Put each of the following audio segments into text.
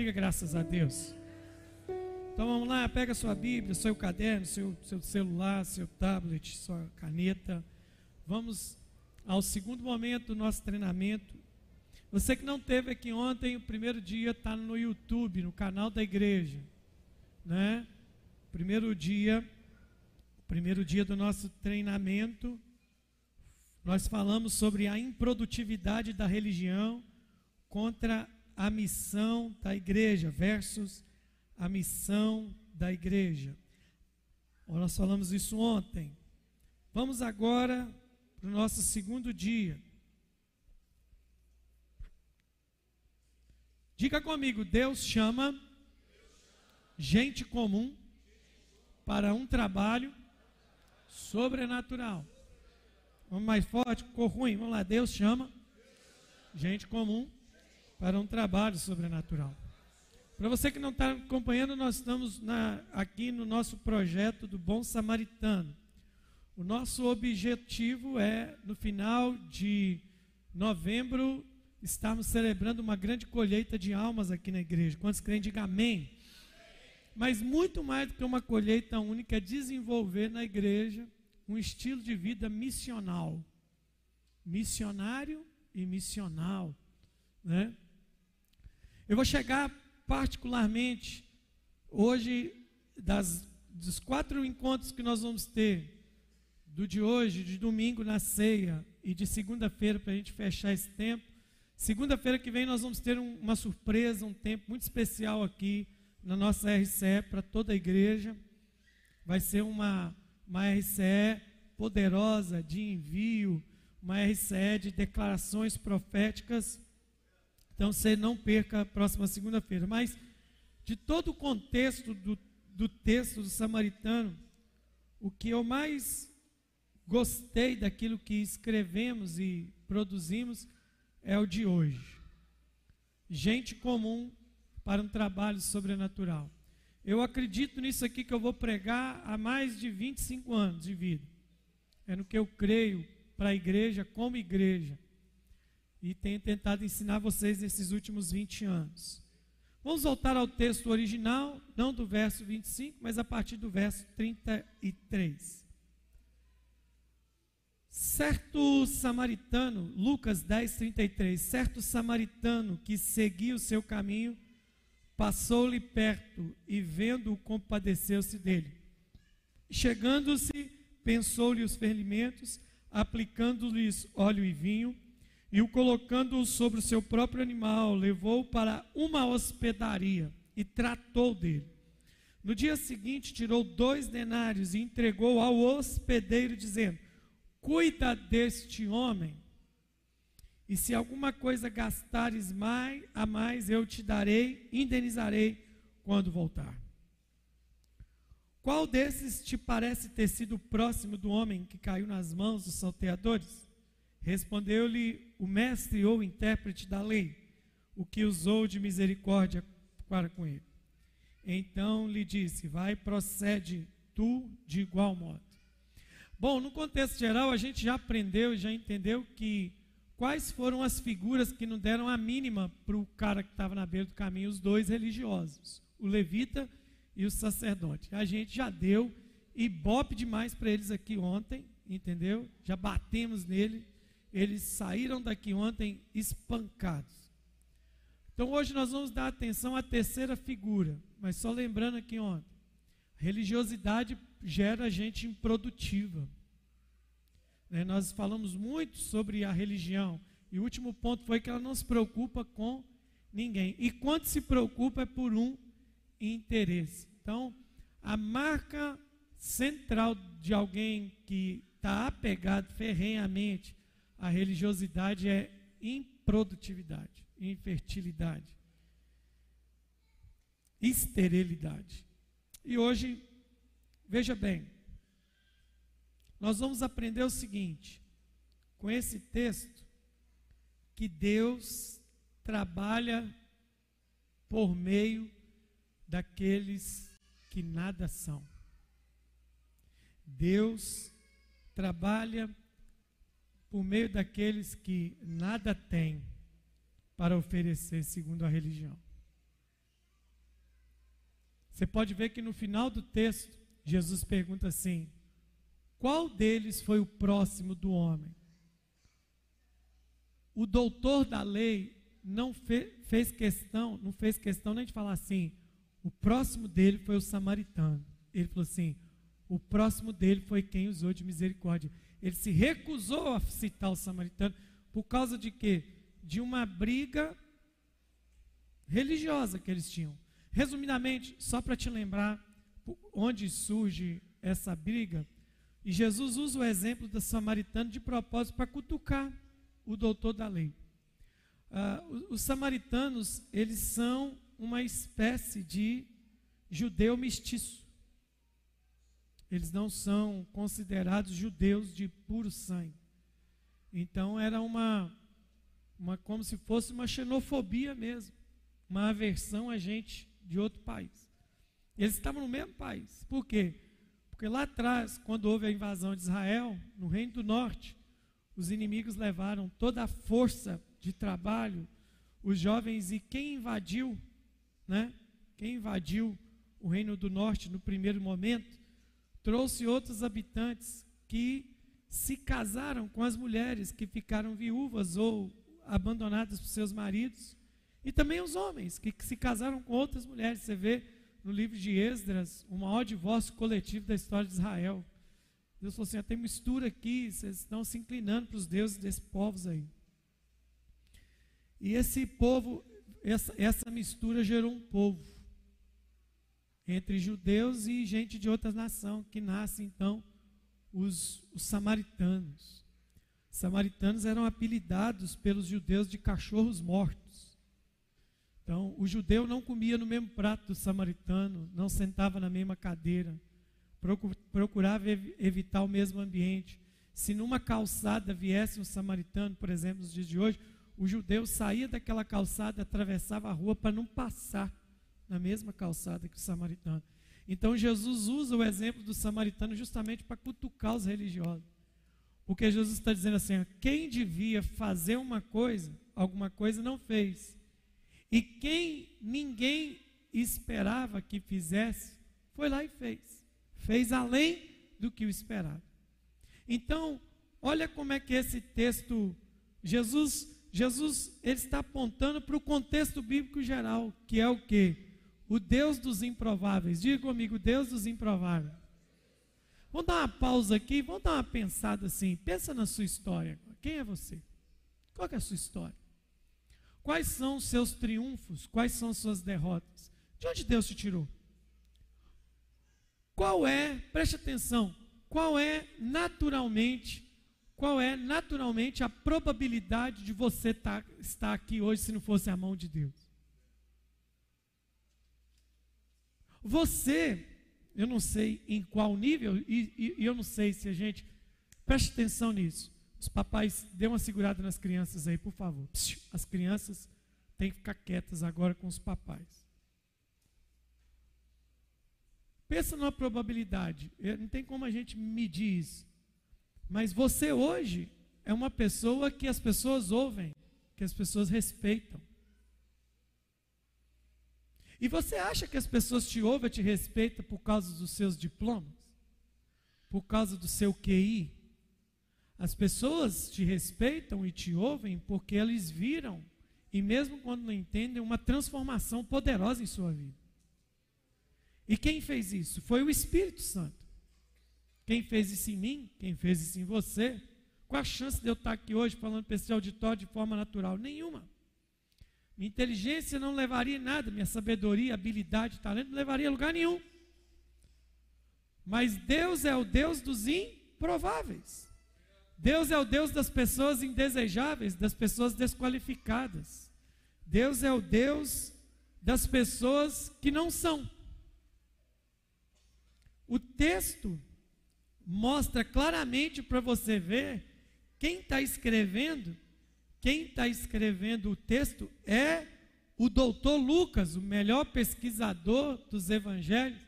Diga graças a Deus. Então vamos lá, pega sua Bíblia, seu caderno, seu, seu celular, seu tablet, sua caneta. Vamos ao segundo momento do nosso treinamento. Você que não teve aqui ontem, o primeiro dia está no YouTube, no canal da igreja, né? Primeiro dia, primeiro dia do nosso treinamento, nós falamos sobre a improdutividade da religião contra a missão da igreja versus a missão da igreja. Nós falamos isso ontem. Vamos agora para o nosso segundo dia. Diga comigo, Deus chama gente comum para um trabalho sobrenatural. Vamos mais forte, ficou ruim. Vamos lá, Deus chama gente comum para um trabalho sobrenatural. Para você que não está acompanhando, nós estamos na, aqui no nosso projeto do Bom Samaritano. O nosso objetivo é, no final de novembro, estarmos celebrando uma grande colheita de almas aqui na igreja. Quantos creem, diga amém. Mas muito mais do que uma colheita única, é desenvolver na igreja um estilo de vida missional. Missionário e missional. Né? Eu vou chegar particularmente hoje das, dos quatro encontros que nós vamos ter, do de hoje, de domingo na ceia e de segunda-feira para a gente fechar esse tempo. Segunda-feira que vem nós vamos ter um, uma surpresa, um tempo muito especial aqui na nossa RCE para toda a igreja. Vai ser uma, uma RCE poderosa de envio, uma RCE de declarações proféticas. Então você não perca a próxima segunda-feira. Mas de todo o contexto do, do texto do samaritano, o que eu mais gostei daquilo que escrevemos e produzimos é o de hoje. Gente comum para um trabalho sobrenatural. Eu acredito nisso aqui que eu vou pregar há mais de 25 anos de vida. É no que eu creio para a igreja como igreja. E tenho tentado ensinar vocês nesses últimos 20 anos. Vamos voltar ao texto original, não do verso 25, mas a partir do verso 33. Certo samaritano, Lucas 10, 33, certo samaritano que seguia o seu caminho, passou-lhe perto e, vendo-o, compadeceu-se dele. Chegando-se, pensou-lhe os ferimentos, aplicando-lhes óleo e vinho, e o colocando-o sobre o seu próprio animal, levou-o para uma hospedaria e tratou dele. No dia seguinte, tirou dois denários e entregou ao hospedeiro, dizendo: Cuida deste homem e se alguma coisa gastares mais, a mais, eu te darei, indenizarei quando voltar. Qual desses te parece ter sido próximo do homem que caiu nas mãos dos salteadores? Respondeu-lhe o mestre ou intérprete da lei, o que usou de misericórdia para com ele. Então lhe disse: Vai, procede tu de igual modo. Bom, no contexto geral, a gente já aprendeu e já entendeu que quais foram as figuras que não deram a mínima para o cara que estava na beira do caminho, os dois religiosos, o levita e o sacerdote. A gente já deu ibope demais para eles aqui ontem, entendeu? Já batemos nele, eles saíram daqui ontem espancados. Então hoje nós vamos dar atenção à terceira figura, mas só lembrando aqui ontem, religiosidade gera gente improdutiva. Né? Nós falamos muito sobre a religião. E o último ponto foi que ela não se preocupa com ninguém. E quando se preocupa é por um interesse. Então, a marca central de alguém que está apegado ferrenhamente à religiosidade é improdutividade, infertilidade, esterilidade. E hoje, veja bem, nós vamos aprender o seguinte, com esse texto, que Deus trabalha por meio daqueles que nada são. Deus trabalha por meio daqueles que nada têm para oferecer segundo a religião. Você pode ver que no final do texto, Jesus pergunta assim: qual deles foi o próximo do homem? O doutor da lei não fe, fez questão, não fez questão nem de falar assim, o próximo dele foi o samaritano. Ele falou assim: o próximo dele foi quem usou de misericórdia. Ele se recusou a citar o samaritano por causa de quê? De uma briga religiosa que eles tinham. Resumidamente, só para te lembrar onde surge essa briga, e Jesus usa o exemplo do samaritano de propósito para cutucar o doutor da lei. Uh, os samaritanos, eles são uma espécie de judeu mestiço. Eles não são considerados judeus de puro sangue. Então era uma, uma como se fosse uma xenofobia mesmo, uma aversão a gente de outro país. Eles estavam no mesmo país. Por quê? Porque lá atrás, quando houve a invasão de Israel, no Reino do Norte, os inimigos levaram toda a força de trabalho, os jovens, e quem invadiu, né? Quem invadiu o Reino do Norte no primeiro momento, trouxe outros habitantes que se casaram com as mulheres que ficaram viúvas ou abandonadas por seus maridos, e também os homens que, se casaram com outras mulheres. Você vê no livro de Esdras, o maior divórcio coletivo da história de Israel. Deus falou assim: ah, tem mistura aqui, vocês estão se inclinando para os deuses desses povos aí. E esse povo, essa, essa mistura gerou um povo entre judeus e gente de outras nações, que nasce então os, os samaritanos. Os samaritanos eram apelidados pelos judeus de cachorros mortos. Então, o judeu não comia no mesmo prato do samaritano, não sentava na mesma cadeira, procurava evitar o mesmo ambiente. Se numa calçada viesse um samaritano, por exemplo, nos dias de hoje, o judeu saía daquela calçada, atravessava a rua para não passar na mesma calçada que o samaritano. Então Jesus usa o exemplo do samaritano justamente para cutucar os religiosos. Porque Jesus está dizendo assim: quem devia fazer uma coisa, alguma coisa não fez. E quem ninguém esperava que fizesse, foi lá e fez. Fez além do que o esperado. Então, olha como é que esse texto, Jesus, Jesus, ele está apontando para o contexto bíblico geral, que é o que? O Deus dos improváveis. Diga comigo, Deus dos improváveis. Vamos dar uma pausa aqui, vamos dar uma pensada assim. Pensa na sua história. Quem é você? Qual é a sua história? Quais são os seus triunfos? Quais são as suas derrotas? De onde Deus te tirou? Qual é, preste atenção, qual é naturalmente, qual é naturalmente a probabilidade de você tá, estar aqui hoje se não fosse a mão de Deus? Você, eu não sei em qual nível, e, e, e eu não sei se a gente, preste atenção nisso. Os papais, dê uma segurada nas crianças aí, por favor. As crianças têm que ficar quietas agora com os papais. Pensa numa probabilidade. Não tem como a gente medir isso. Mas você hoje é uma pessoa que as pessoas ouvem, que as pessoas respeitam. E você acha que as pessoas te ouvem e te respeitam por causa dos seus diplomas? Por causa do seu QI? As pessoas te respeitam e te ouvem porque eles viram, e mesmo quando não entendem, uma transformação poderosa em sua vida. E quem fez isso? Foi o Espírito Santo. Quem fez isso em mim? Quem fez isso em você? Qual a chance de eu estar aqui hoje falando para esse auditório de forma natural? Nenhuma. Minha inteligência não levaria nada, minha sabedoria, habilidade, talento não levaria a lugar nenhum. Mas Deus é o Deus dos improváveis. Deus é o Deus das pessoas indesejáveis, das pessoas desqualificadas. Deus é o Deus das pessoas que não são. O texto mostra claramente para você ver quem está escrevendo, quem está escrevendo o texto é o doutor Lucas, o melhor pesquisador dos evangelhos,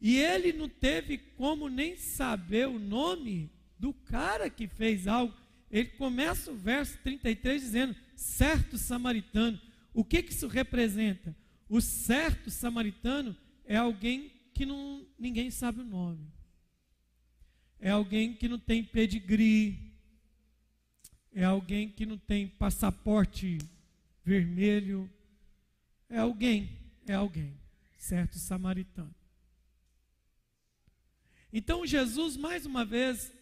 e ele não teve como nem saber o nome do cara que fez algo. Ele começa o verso 33 dizendo: certo samaritano. O que, que isso representa? O certo samaritano é alguém que não, ninguém sabe o nome. É alguém que não tem pedigree. É alguém que não tem passaporte vermelho. É alguém, é alguém, certo samaritano. Então Jesus, mais uma vez,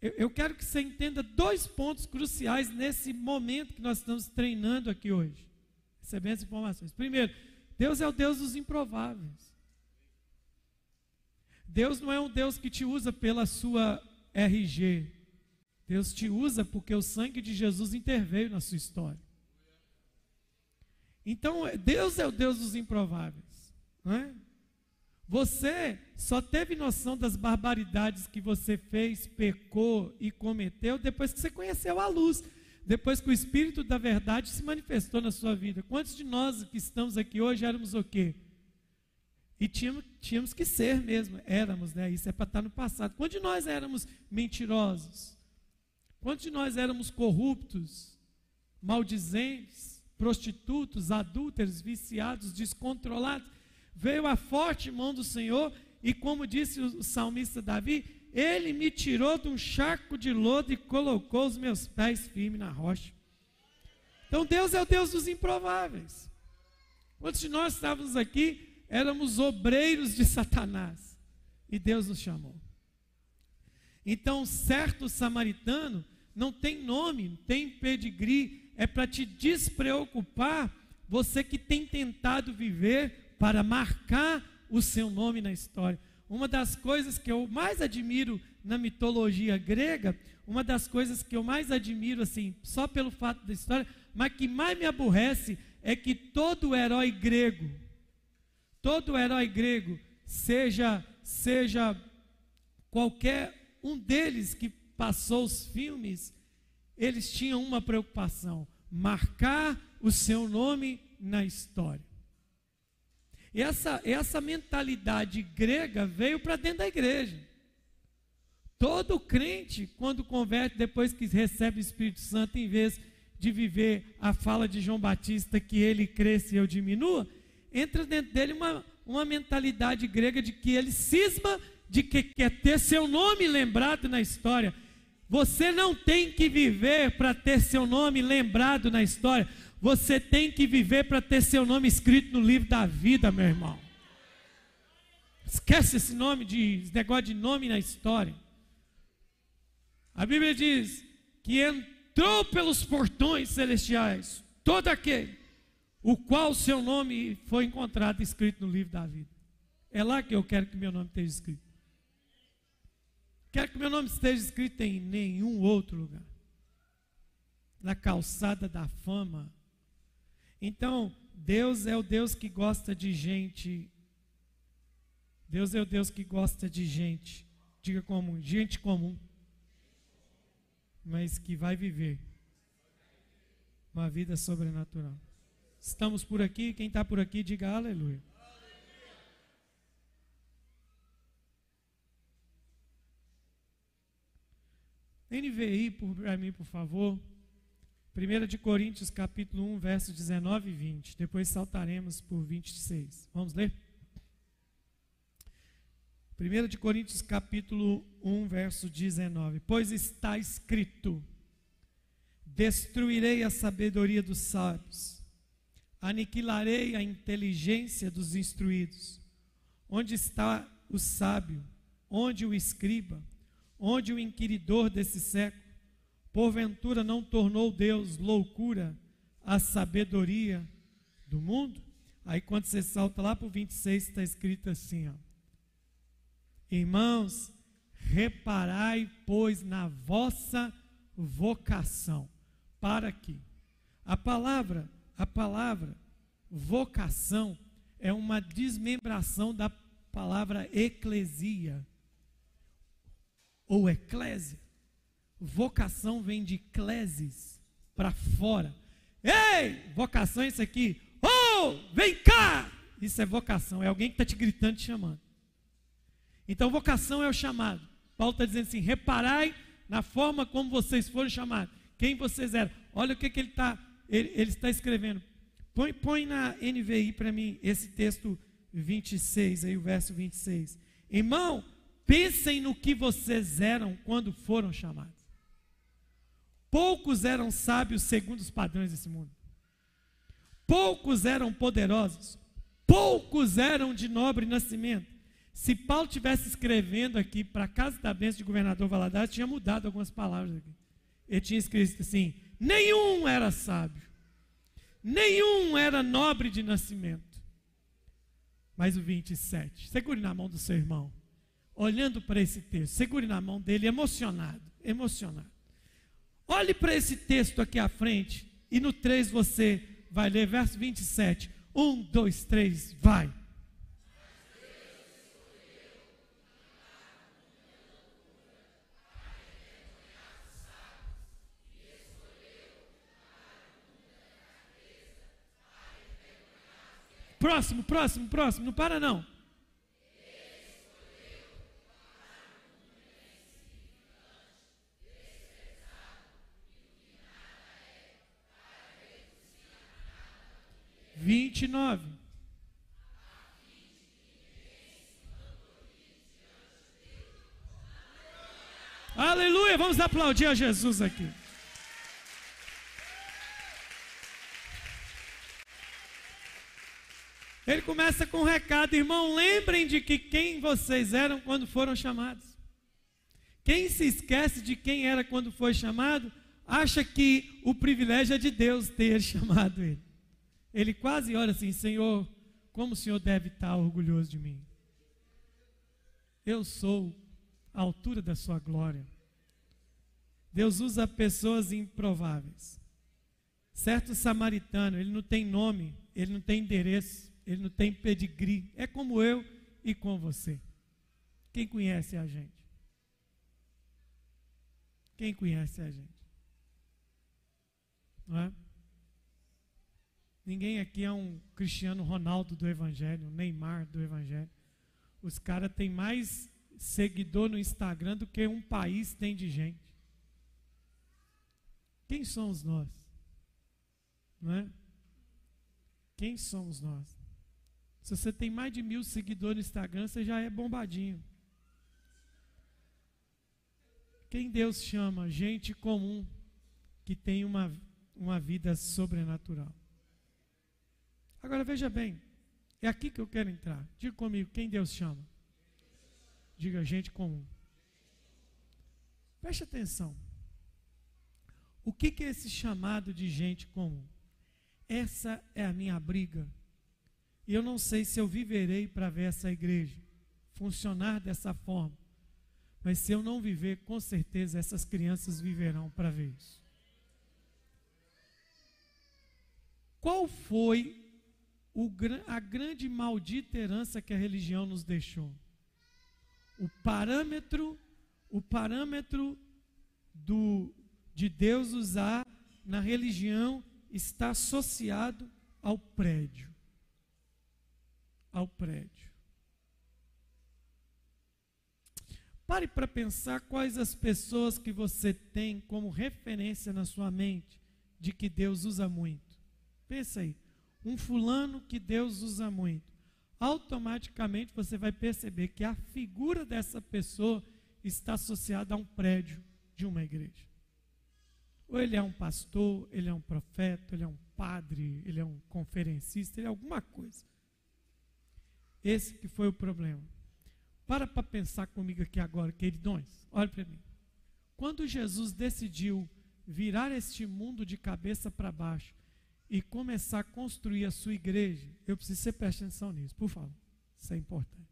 eu, eu quero que você entenda dois pontos cruciais nesse momento que nós estamos treinando aqui hoje, recebendo as informações. Primeiro, Deus é o Deus dos improváveis. Deus não é um Deus que te usa pela sua RG. Deus te usa porque o sangue de Jesus interveio na sua história. Então, Deus é o Deus dos improváveis. Não é? Você só teve noção das barbaridades que você fez, pecou e cometeu depois que você conheceu a luz, depois que o Espírito da verdade se manifestou na sua vida. Quantos de nós que estamos aqui hoje éramos o quê? E tínhamos, tínhamos que ser mesmo, éramos, né? Isso é para estar no passado. Quantos de nós éramos mentirosos? Quantos de nós éramos corruptos, maldizentes, prostitutos, adúlteros, viciados, descontrolados? veio a forte mão do Senhor, e como disse o salmista Davi, ele me tirou de um charco de lodo e colocou os meus pés firmes na rocha. Então Deus é o Deus dos improváveis. Quantos de nós estávamos aqui, éramos obreiros de Satanás, e Deus nos chamou. Então, certo samaritano não tem nome, não tem pedigree, é para te despreocupar, você que tem tentado viver para marcar o seu nome na história. Uma das coisas que eu mais admiro na mitologia grega, uma das coisas que eu mais admiro, assim, só pelo fato da história, mas que mais me aborrece é que todo herói grego, todo herói grego, seja, seja qualquer um deles que passou os filmes, eles tinham uma preocupação: marcar o seu nome na história. Essa, essa mentalidade grega veio para dentro da igreja. Todo crente, quando converte, depois que recebe o Espírito Santo, em vez de viver a fala de João Batista, que ele cresça e eu diminua, entra dentro dele uma, uma mentalidade grega de que ele cisma de que quer ter seu nome lembrado na história. Você não tem que viver para ter seu nome lembrado na história. Você tem que viver para ter seu nome escrito no livro da vida, meu irmão. Esquece esse nome de esse negócio de nome na história. A Bíblia diz que entrou pelos portões celestiais todo aquele o qual seu nome foi encontrado escrito no livro da vida. É lá que eu quero que meu nome esteja escrito. Quero que meu nome esteja escrito em nenhum outro lugar. Na calçada da fama então, Deus é o Deus que gosta de gente. Deus é o Deus que gosta de gente. Diga comum, gente comum. Mas que vai viver uma vida sobrenatural. Estamos por aqui, quem está por aqui, diga aleluia. NVI para mim, por favor. 1 de Coríntios capítulo 1, versos 19 e 20. Depois saltaremos por 26. Vamos ler? 1 de Coríntios capítulo 1, verso 19. Pois está escrito: Destruirei a sabedoria dos sábios, aniquilarei a inteligência dos instruídos. Onde está o sábio? Onde o escriba? Onde o inquiridor desse século? Porventura não tornou Deus loucura a sabedoria do mundo? Aí quando você salta lá para o 26, está escrito assim: ó, Irmãos, reparai, pois, na vossa vocação. Para aqui. A palavra, a palavra vocação é uma desmembração da palavra eclesia ou eclésia. Vocação vem de cleses para fora. Ei, vocação é isso aqui. Oh, vem cá! Isso é vocação, é alguém que está te gritando, te chamando. Então, vocação é o chamado. Paulo está dizendo assim: reparai na forma como vocês foram chamados. Quem vocês eram. Olha o que, que ele, tá, ele, ele está escrevendo. Põe, põe na NVI para mim esse texto 26, aí o verso 26. Irmão, pensem no que vocês eram quando foram chamados. Poucos eram sábios segundo os padrões desse mundo. Poucos eram poderosos. Poucos eram de nobre nascimento. Se Paulo tivesse escrevendo aqui para a casa da bênção de governador Valadares, tinha mudado algumas palavras aqui. Ele tinha escrito assim: nenhum era sábio, nenhum era nobre de nascimento. Mas o 27, segure na mão do seu irmão, olhando para esse texto, segure na mão dele, emocionado, emocionado. Olhe para esse texto aqui à frente, e no 3 você vai ler, verso 27. 1, 2, 3, vai. Próximo, próximo, próximo, não para não. Vinte e nove. Aleluia! Vamos aplaudir a Jesus aqui. Ele começa com um recado, irmão, lembrem de que quem vocês eram quando foram chamados. Quem se esquece de quem era quando foi chamado, acha que o privilégio é de Deus ter chamado ele. Ele quase olha assim: Senhor, como o Senhor deve estar orgulhoso de mim. Eu sou a altura da sua glória. Deus usa pessoas improváveis. Certo samaritano, ele não tem nome, ele não tem endereço ele não tem pedigree. É como eu e com você. Quem conhece a gente? Quem conhece a gente? Não é? Ninguém aqui é um Cristiano Ronaldo do Evangelho, um Neymar do Evangelho. Os caras têm mais seguidor no Instagram do que um país tem de gente. Quem somos nós? Não é? Quem somos nós? Se você tem mais de mil seguidores no Instagram, você já é bombadinho. Quem Deus chama? Gente comum que tem uma, uma vida sobrenatural. Agora veja bem, é aqui que eu quero entrar. Diga comigo, quem Deus chama? Diga gente comum. Preste atenção. O que, que é esse chamado de gente comum? Essa é a minha briga e eu não sei se eu viverei para ver essa igreja funcionar dessa forma. Mas se eu não viver, com certeza essas crianças viverão para ver isso. Qual foi o, a grande maldita herança que a religião nos deixou? O parâmetro, o parâmetro do, de Deus usar na religião está associado ao prédio ao prédio. Pare para pensar quais as pessoas que você tem como referência na sua mente de que Deus usa muito. Pensa aí, um fulano que Deus usa muito. Automaticamente você vai perceber que a figura dessa pessoa está associada a um prédio de uma igreja. Ou ele é um pastor, ele é um profeta, ele é um padre, ele é um conferencista, ele é alguma coisa. Esse que foi o problema. Para para pensar comigo aqui agora, queridões. Olha para mim. Quando Jesus decidiu virar este mundo de cabeça para baixo e começar a construir a sua igreja, eu preciso você preste atenção nisso, por favor. Isso é importante.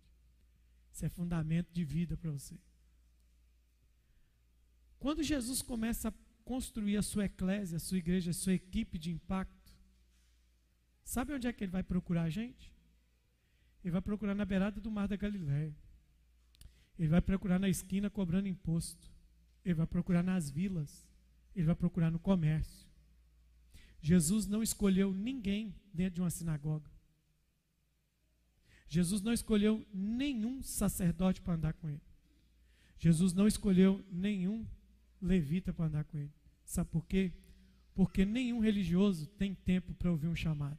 Isso é fundamento de vida para você. Quando Jesus começa a construir a sua eclésia, a sua igreja, a sua equipe de impacto, sabe onde é que ele vai procurar a gente? Ele vai procurar na beirada do mar da Galiléia. Ele vai procurar na esquina cobrando imposto. Ele vai procurar nas vilas. Ele vai procurar no comércio. Jesus não escolheu ninguém dentro de uma sinagoga. Jesus não escolheu nenhum sacerdote para andar com ele. Jesus não escolheu nenhum levita para andar com ele. Sabe por quê? Porque nenhum religioso tem tempo para ouvir um chamado.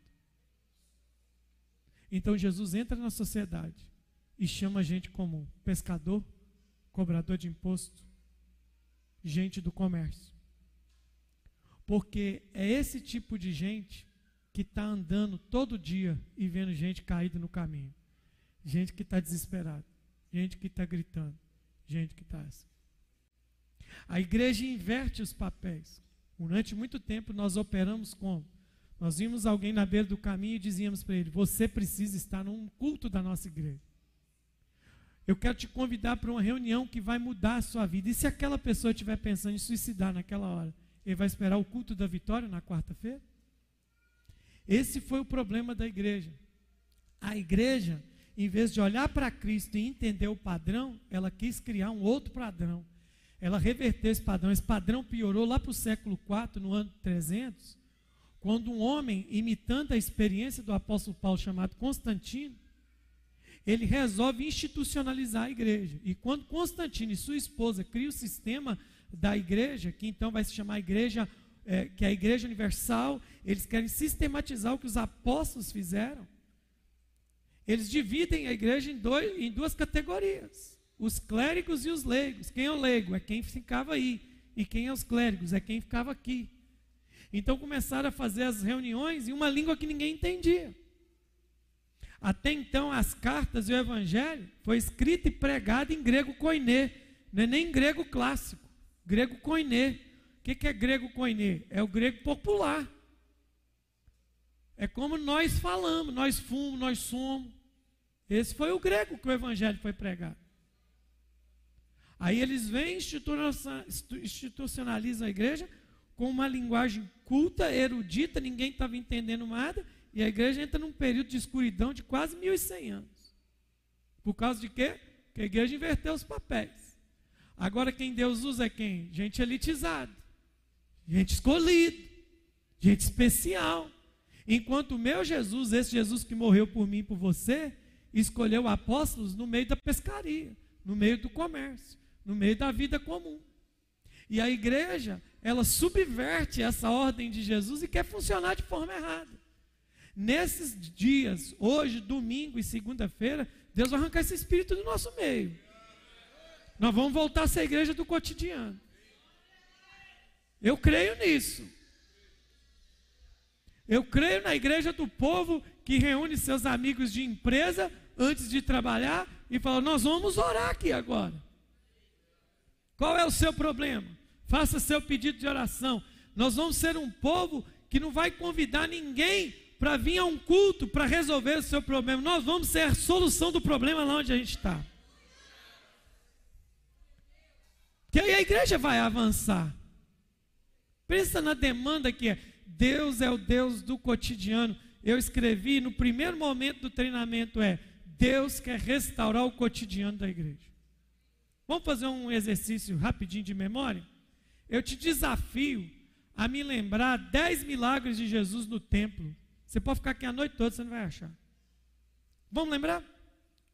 Então Jesus entra na sociedade e chama gente como pescador, cobrador de imposto, gente do comércio. Porque é esse tipo de gente que está andando todo dia e vendo gente caída no caminho. Gente que está desesperada. Gente que está gritando. Gente que está assim. A igreja inverte os papéis. Durante muito tempo nós operamos como? Nós vimos alguém na beira do caminho e dizíamos para ele: Você precisa estar num culto da nossa igreja. Eu quero te convidar para uma reunião que vai mudar a sua vida. E se aquela pessoa estiver pensando em suicidar naquela hora, ele vai esperar o culto da vitória na quarta-feira? Esse foi o problema da igreja. A igreja, em vez de olhar para Cristo e entender o padrão, ela quis criar um outro padrão. Ela reverteu esse padrão. Esse padrão piorou lá para o século IV, no ano 300, quando um homem, imitando a experiência do apóstolo Paulo, chamado Constantino, ele resolve institucionalizar a igreja. E quando Constantino e sua esposa criam o sistema da igreja, que então vai se chamar igreja, é, que é a igreja universal, eles querem sistematizar o que os apóstolos fizeram. Eles dividem a igreja em, dois, em duas categorias: os clérigos e os leigos. Quem é o leigo? É quem ficava aí. E quem é os clérigos? É quem ficava aqui. Então começaram a fazer as reuniões em uma língua que ninguém entendia. Até então, as cartas e o evangelho foi escrito e pregado em grego koiné, não é nem grego clássico, grego koiné. O que, que é grego koiné? É o grego popular. É como nós falamos, nós fomos, nós somos. Esse foi o grego que o evangelho foi pregado. Aí eles vêm institucionalizam a igreja com uma linguagem culta, erudita, ninguém estava entendendo nada, e a igreja entra num período de escuridão de quase 1.100 anos. Por causa de quê? Que a igreja inverteu os papéis. Agora quem Deus usa é quem? Gente elitizada, gente escolhida, gente especial. Enquanto o meu Jesus, esse Jesus que morreu por mim e por você, escolheu apóstolos no meio da pescaria, no meio do comércio, no meio da vida comum. E a igreja, ela subverte essa ordem de Jesus e quer funcionar de forma errada. Nesses dias, hoje, domingo e segunda-feira, Deus vai arrancar esse espírito do nosso meio. Nós vamos voltar a ser a igreja do cotidiano. Eu creio nisso. Eu creio na igreja do povo que reúne seus amigos de empresa antes de trabalhar e fala: Nós vamos orar aqui agora. Qual é o seu problema? Faça seu pedido de oração. Nós vamos ser um povo que não vai convidar ninguém para vir a um culto para resolver o seu problema. Nós vamos ser a solução do problema lá onde a gente está. Que a igreja vai avançar. Pensa na demanda que é. Deus é o Deus do cotidiano. Eu escrevi no primeiro momento do treinamento é Deus quer restaurar o cotidiano da igreja. Vamos fazer um exercício rapidinho de memória? Eu te desafio a me lembrar dez milagres de Jesus no templo você pode ficar aqui a noite toda, você não vai achar. Vamos lembrar?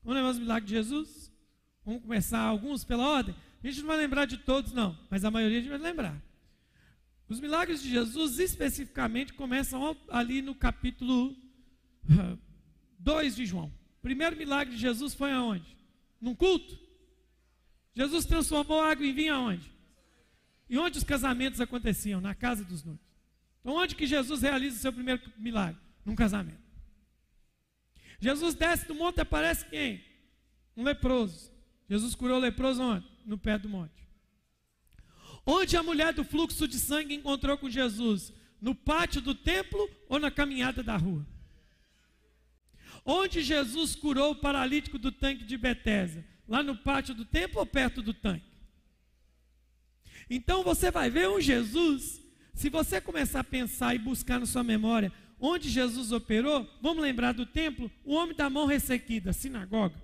Vamos lembrar os milagres de Jesus? Vamos começar alguns pela ordem? A gente não vai lembrar de todos, não, mas a maioria a gente vai lembrar. Os milagres de Jesus especificamente começam ali no capítulo 2 de João. O primeiro milagre de Jesus foi aonde? Num culto? Jesus transformou água em vinho aonde? E onde os casamentos aconteciam? Na casa dos noivos. Então, onde que Jesus realiza o seu primeiro milagre? Num casamento. Jesus desce do monte e aparece quem? Um leproso. Jesus curou o leproso onde? No pé do monte. Onde a mulher do fluxo de sangue encontrou com Jesus? No pátio do templo ou na caminhada da rua? Onde Jesus curou o paralítico do tanque de Betesda? Lá no pátio do templo ou perto do tanque? Então você vai ver um Jesus se você começar a pensar e buscar na sua memória onde Jesus operou, vamos lembrar do templo, o homem da mão ressequida, sinagoga.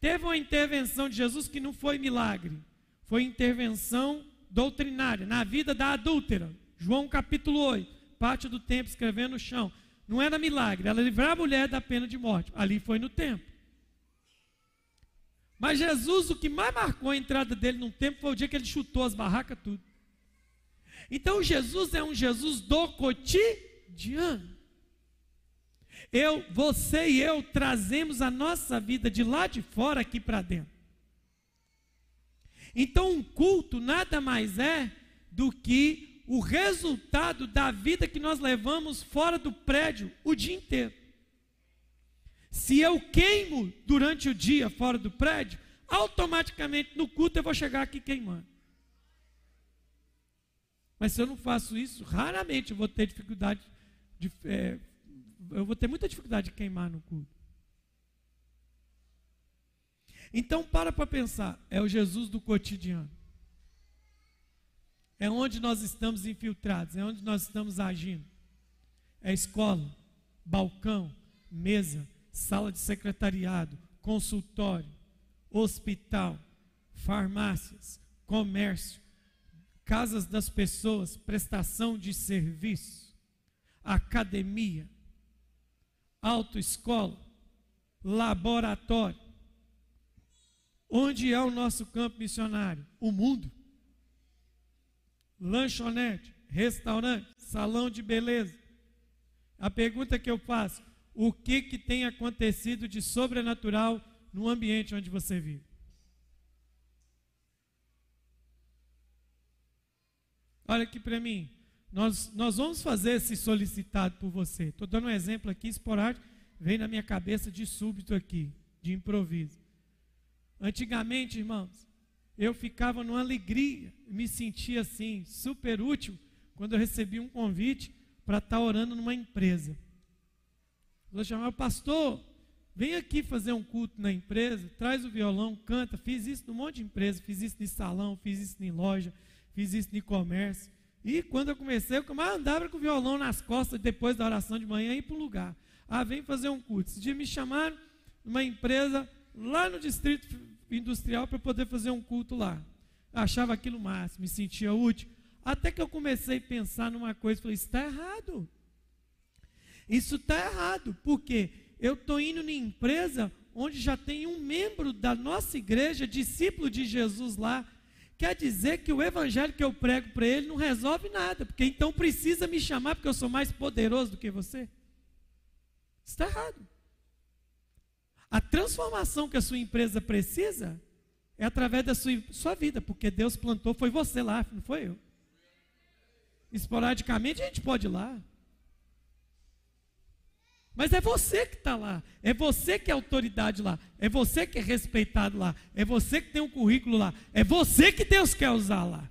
Teve uma intervenção de Jesus que não foi milagre, foi intervenção doutrinária na vida da adúltera. João capítulo 8, pátio do templo, escrevendo no chão. Não era milagre, ela livrar a mulher da pena de morte. Ali foi no templo. Mas Jesus, o que mais marcou a entrada dele no templo foi o dia que ele chutou as barracas tudo. Então Jesus é um Jesus do cotidiano. Eu, você e eu trazemos a nossa vida de lá de fora aqui para dentro. Então, um culto nada mais é do que o resultado da vida que nós levamos fora do prédio o dia inteiro. Se eu queimo durante o dia fora do prédio, automaticamente no culto eu vou chegar aqui queimando. Mas se eu não faço isso, raramente eu vou ter dificuldade de. É, eu vou ter muita dificuldade de queimar no culto. Então para para pensar, é o Jesus do cotidiano. É onde nós estamos infiltrados, é onde nós estamos agindo. É escola, balcão, mesa, sala de secretariado, consultório, hospital, farmácias, comércio, casas das pessoas, prestação de serviço, academia, autoescola, laboratório. Onde é o nosso campo missionário? O mundo. Lanchonete, restaurante, salão de beleza. A pergunta que eu faço: o que, que tem acontecido de sobrenatural no ambiente onde você vive. Olha aqui para mim. Nós, nós vamos fazer esse solicitado por você. Estou dando um exemplo aqui, esporádico, vem na minha cabeça de súbito aqui, de improviso. Antigamente, irmãos, eu ficava numa alegria, me sentia assim, super útil, quando eu recebi um convite para estar tá orando numa empresa. Vou chamar o pastor, vem aqui fazer um culto na empresa, traz o violão, canta. Fiz isso num monte de empresa, fiz isso em salão, fiz isso em loja, fiz isso em comércio. E quando eu comecei, eu mais andava com o violão nas costas depois da oração de manhã e para o lugar. Ah, vem fazer um culto. Esse dia me chamaram numa empresa lá no distrito industrial para poder fazer um culto lá. Eu achava aquilo máximo, me sentia útil. Até que eu comecei a pensar numa coisa, falei, está errado. Isso está errado, porque eu estou indo em empresa onde já tem um membro da nossa igreja, discípulo de Jesus lá. Quer dizer que o evangelho que eu prego para ele não resolve nada, porque então precisa me chamar porque eu sou mais poderoso do que você. Está errado. A transformação que a sua empresa precisa é através da sua, sua vida, porque Deus plantou, foi você lá, não foi eu. Esporadicamente a gente pode ir lá. Mas é você que está lá, é você que é autoridade lá, é você que é respeitado lá, é você que tem um currículo lá, é você que Deus quer usar lá.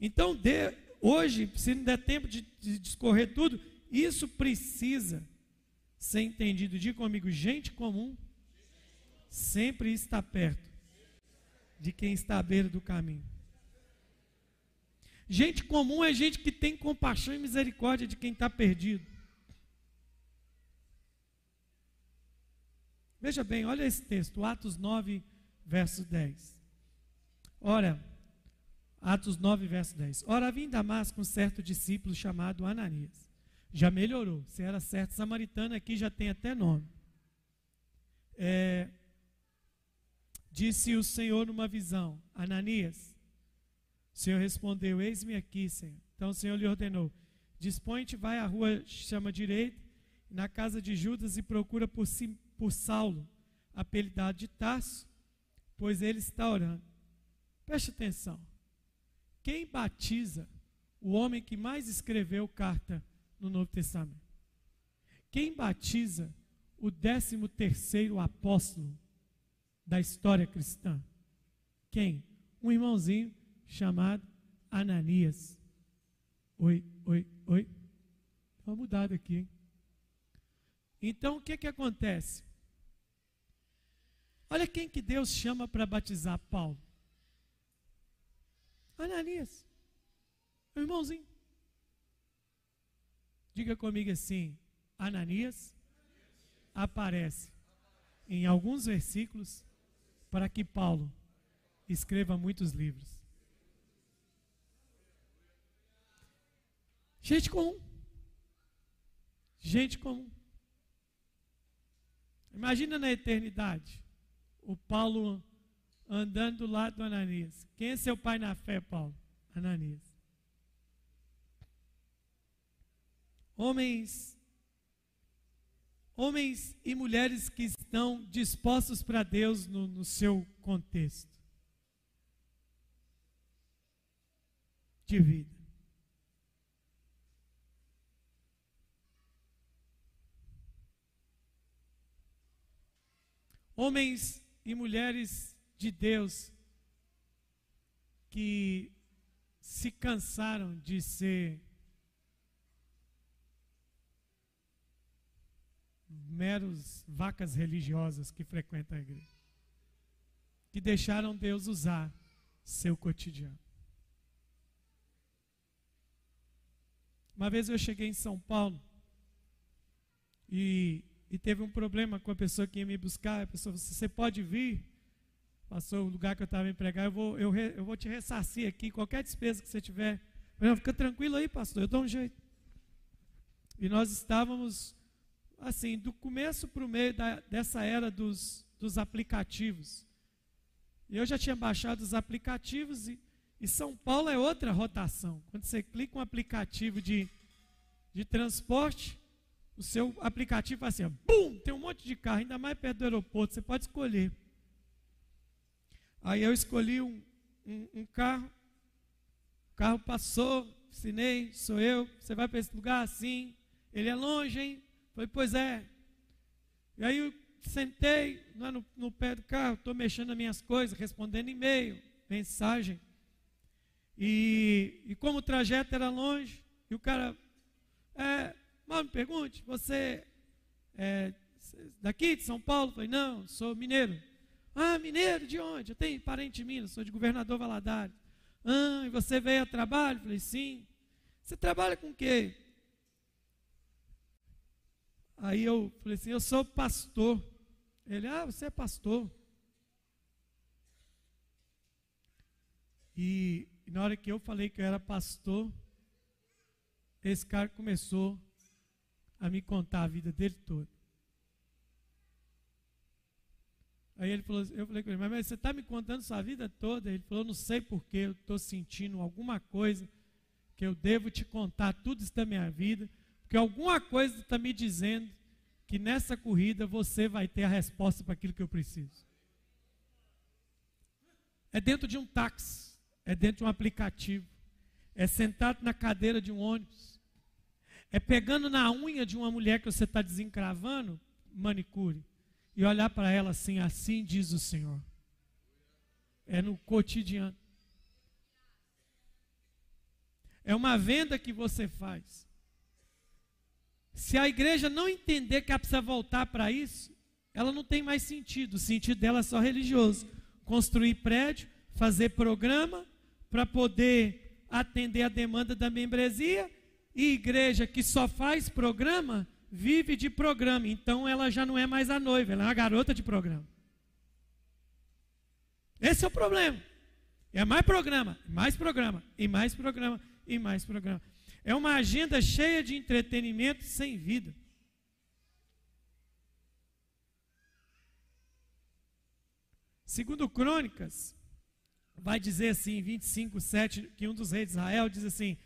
Então, de, hoje, se não der tempo de, de discorrer tudo, isso precisa ser entendido. Diga comigo, gente comum sempre está perto de quem está à beira do caminho. Gente comum é gente que tem compaixão e misericórdia de quem está perdido. Veja bem, olha esse texto, Atos 9, verso 10. Ora, Atos 9, verso 10. Ora, havia em Damasco um certo discípulo chamado Ananias. Já melhorou. Se era certo samaritano, aqui já tem até nome. É, disse o Senhor numa visão: Ananias. O Senhor respondeu: Eis-me aqui, Senhor. Então o Senhor lhe ordenou: Dispõe-te, vai à rua, chama direito, na casa de Judas e procura por, por Saulo, apelidado de Tarso, pois ele está orando. Preste atenção. Quem batiza o homem que mais escreveu carta no Novo Testamento? Quem batiza o décimo terceiro apóstolo da história cristã? Quem? Um irmãozinho chamado Ananias. Oi, oi, oi. Está mudado aqui. Hein? Então o que, que acontece? Olha quem que Deus chama para batizar Paulo. Ananias. Meu irmãozinho. Diga comigo assim: Ananias aparece em alguns versículos para que Paulo escreva muitos livros. Gente comum. Gente comum. Imagina na eternidade o Paulo andando do lado do Ananias. Quem é seu pai na fé, Paulo? Ananias. homens homens e mulheres que estão dispostos para Deus no, no seu contexto de vida. Homens e mulheres de Deus que se cansaram de ser meros vacas religiosas que frequentam a igreja, que deixaram Deus usar seu cotidiano. Uma vez eu cheguei em São Paulo e, e teve um problema com a pessoa que ia me buscar. A pessoa disse: Você pode vir? Passou o lugar que eu estava empregado, eu vou, eu, eu vou te ressarcir aqui, qualquer despesa que você tiver. Falei, fica tranquilo aí, pastor, eu dou um jeito. E nós estávamos assim, do começo para o meio da, dessa era dos, dos aplicativos. Eu já tinha baixado os aplicativos e, e São Paulo é outra rotação. Quando você clica um aplicativo de, de transporte, o seu aplicativo faz assim, bum, tem um monte de carro, ainda mais perto do aeroporto, você pode escolher. Aí eu escolhi um, um, um carro, o carro passou, assinei, sou eu, você vai para esse lugar assim, ele é longe, hein? Falei, pois é. E aí eu sentei lá no, no pé do carro, estou mexendo nas minhas coisas, respondendo e-mail, mensagem. E, e como o trajeto era longe, e o cara, é, mal me pergunte, você é daqui de São Paulo? falei, não, sou mineiro. Ah, mineiro, de onde? Eu tenho parente em Minas, sou de governador Valadares. Ah, e você veio a trabalho? falei, sim. Você trabalha com o quê? Aí eu falei assim: Eu sou pastor. Ele, ah, você é pastor. E na hora que eu falei que eu era pastor, esse cara começou a me contar a vida dele toda. Aí ele falou, eu falei com ele, mas você está me contando sua vida toda? Ele falou, não sei porquê, eu estou sentindo alguma coisa que eu devo te contar tudo isso da minha vida. Porque alguma coisa está me dizendo que nessa corrida você vai ter a resposta para aquilo que eu preciso. É dentro de um táxi, é dentro de um aplicativo, é sentado na cadeira de um ônibus, é pegando na unha de uma mulher que você está desencravando, manicure, e olhar para ela assim, assim diz o Senhor. É no cotidiano. É uma venda que você faz. Se a igreja não entender que ela precisa voltar para isso, ela não tem mais sentido. O sentido dela é só religioso. Construir prédio, fazer programa para poder atender a demanda da membresia. E igreja que só faz programa, vive de programa. Então ela já não é mais a noiva, ela é uma garota de programa. Esse é o problema. É mais programa, mais programa, e mais programa, e mais programa. É uma agenda cheia de entretenimento sem vida. Segundo Crônicas, vai dizer assim, 25, 7, que um dos reis de Israel diz assim: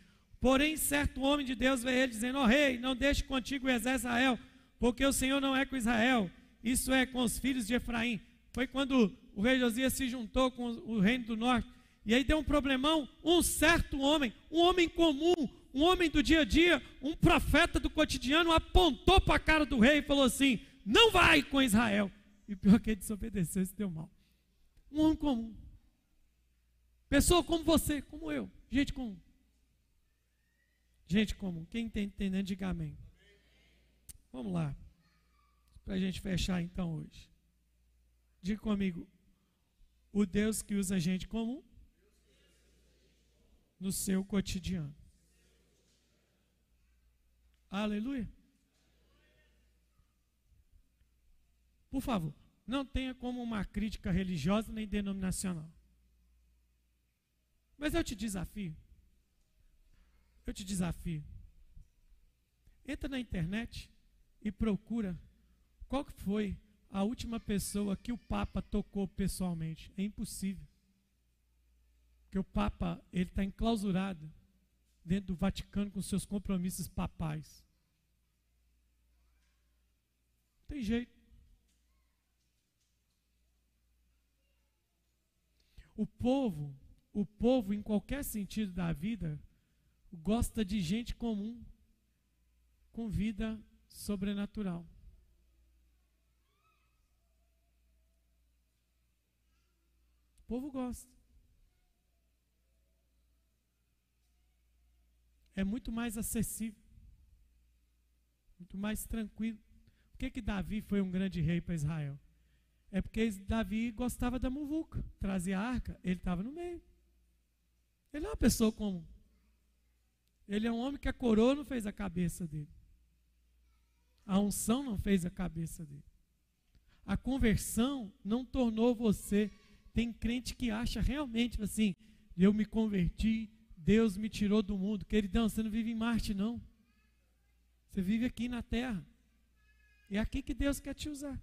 Porém, certo homem de Deus veio ele dizendo: Ó oh, rei, não deixe contigo o exército Israel, porque o Senhor não é com Israel, isso é com os filhos de Efraim. Foi quando o rei Josias se juntou com o reino do norte, e aí deu um problemão. Um certo homem, um homem comum, um homem do dia a dia, um profeta do cotidiano, apontou para a cara do rei e falou assim: Não vai com Israel. E pior que ele desobedeceu, isso deu mal. Um homem comum. Pessoa como você, como eu. Gente comum. Gente comum. Quem está entendendo, diga amém. Vamos lá. Para a gente fechar então hoje. Diga comigo. O Deus que usa gente comum no seu cotidiano. Aleluia. Por favor, não tenha como uma crítica religiosa nem denominacional. Mas eu te desafio. Eu te desafio. Entra na internet e procura qual foi a última pessoa que o Papa tocou pessoalmente. É impossível. Porque o Papa ele está enclausurado dentro do Vaticano com seus compromissos papais. Tem jeito. O povo, o povo em qualquer sentido da vida, gosta de gente comum com vida sobrenatural. O povo gosta. É muito mais acessível, muito mais tranquilo. Por que, que Davi foi um grande rei para Israel? É porque Davi gostava da muvuca, trazia a arca, ele estava no meio. Ele é uma pessoa comum. Ele é um homem que a coroa não fez a cabeça dele. A unção não fez a cabeça dele. A conversão não tornou você. Tem crente que acha realmente assim: eu me converti, Deus me tirou do mundo. Queridão, você não vive em Marte, não. Você vive aqui na Terra. É aqui que Deus quer te usar.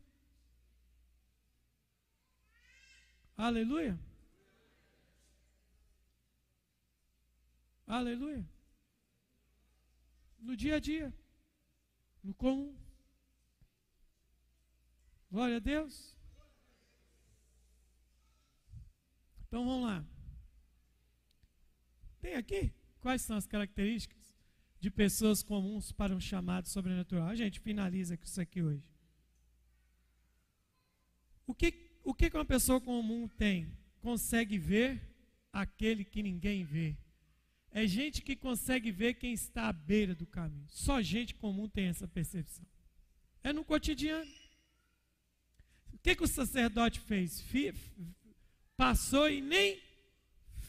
Aleluia. Aleluia. No dia a dia. No comum. Glória a Deus. Então vamos lá. Tem aqui quais são as características de pessoas comuns para um chamado sobrenatural. A gente finaliza com isso aqui hoje. O que o que uma pessoa comum tem? Consegue ver aquele que ninguém vê. É gente que consegue ver quem está à beira do caminho. Só gente comum tem essa percepção. É no cotidiano. O que, que o sacerdote fez? Passou e nem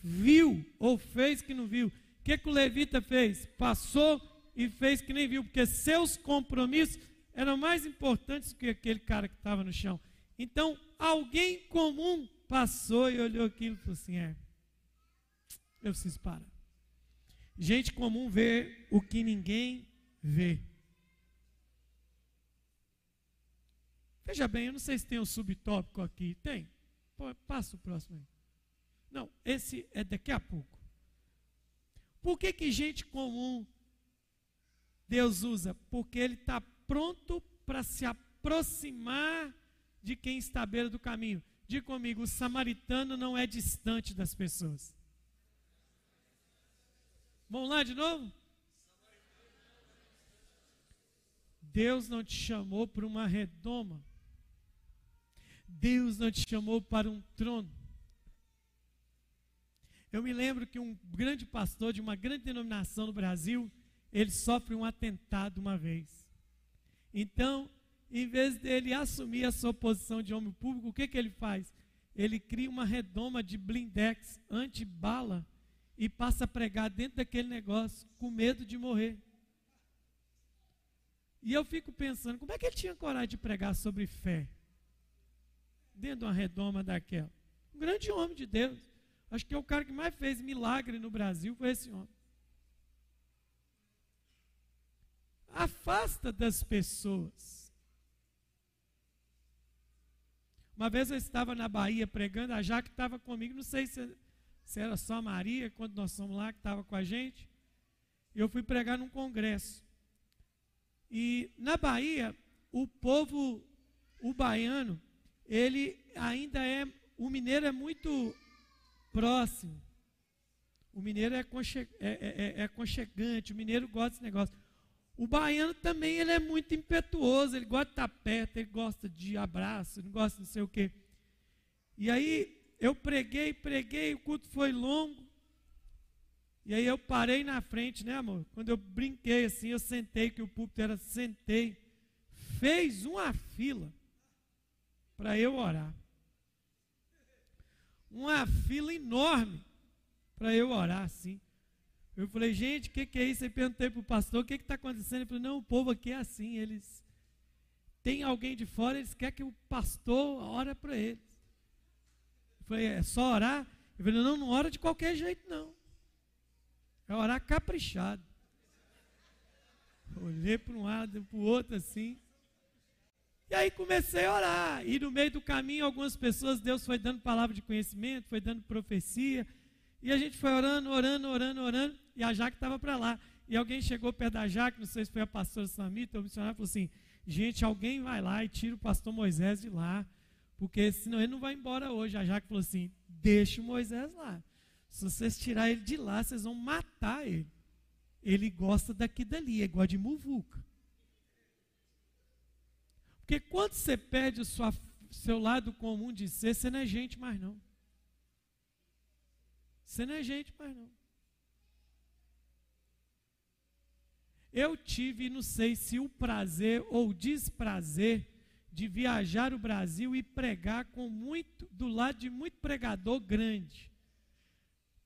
viu, ou fez que não viu. O que, que o levita fez? Passou e fez que nem viu, porque seus compromissos eram mais importantes que aquele cara que estava no chão. Então, alguém comum passou e olhou aquilo e falou assim: é, eu preciso parar. Gente comum vê o que ninguém vê. Veja bem, eu não sei se tem um subtópico aqui. Tem? Pô, passa o próximo aí. Não, esse é daqui a pouco. Por que, que gente comum Deus usa? Porque Ele está pronto para se aproximar de quem está à beira do caminho. Diga comigo, o samaritano não é distante das pessoas. Vamos lá de novo? Deus não te chamou para uma redoma. Deus não te chamou para um trono. Eu me lembro que um grande pastor de uma grande denominação no Brasil, ele sofre um atentado uma vez. Então, em vez dele assumir a sua posição de homem público, o que, que ele faz? Ele cria uma redoma de blindex anti-bala e passa a pregar dentro daquele negócio com medo de morrer. E eu fico pensando, como é que ele tinha coragem de pregar sobre fé? Dentro de uma redoma daquela. Um grande homem de Deus. Acho que é o cara que mais fez milagre no Brasil foi esse homem. Afasta das pessoas Uma vez eu estava na Bahia pregando, a Jaque estava comigo, não sei se, se era só Maria, quando nós fomos lá, que estava com a gente. Eu fui pregar num congresso. E na Bahia, o povo, o baiano, ele ainda é, o mineiro é muito próximo. O mineiro é, é, é, é aconchegante, o mineiro gosta desse negócio. O baiano também ele é muito impetuoso, ele gosta de estar perto, ele gosta de abraço, ele gosta de não sei o quê. E aí eu preguei, preguei, o culto foi longo. E aí eu parei na frente, né, amor? Quando eu brinquei assim, eu sentei, que o púlpito era, sentei. Fez uma fila para eu orar. Uma fila enorme para eu orar assim. Eu falei, gente, o que, que é isso? Eu perguntei para o pastor, o que está acontecendo? Ele falou, não, o povo aqui é assim, eles tem alguém de fora, eles querem que o pastor ore para eles. Eu falei, é só orar? Ele falou, não, não ora de qualquer jeito, não. É orar caprichado. Olhei para um lado, para o outro assim. E aí comecei a orar. E no meio do caminho, algumas pessoas, Deus foi dando palavra de conhecimento, foi dando profecia. E a gente foi orando, orando, orando, orando. E a Jaque estava para lá. e alguém chegou perto da Jaque, não sei se foi a pastora Samita ou o missionário, falou assim: gente, alguém vai lá e tira o pastor Moisés de lá, porque senão ele não vai embora hoje. A Jaque falou assim: deixa o Moisés lá. Se vocês tirar ele de lá, vocês vão matar ele. Ele gosta daqui dali, é igual de muvuca. Porque quando você perde o sua, seu lado comum de ser, você não é gente mais não. Você não é gente mais não. Eu tive, não sei se o prazer ou o desprazer de viajar o Brasil e pregar com muito, do lado de muito pregador grande,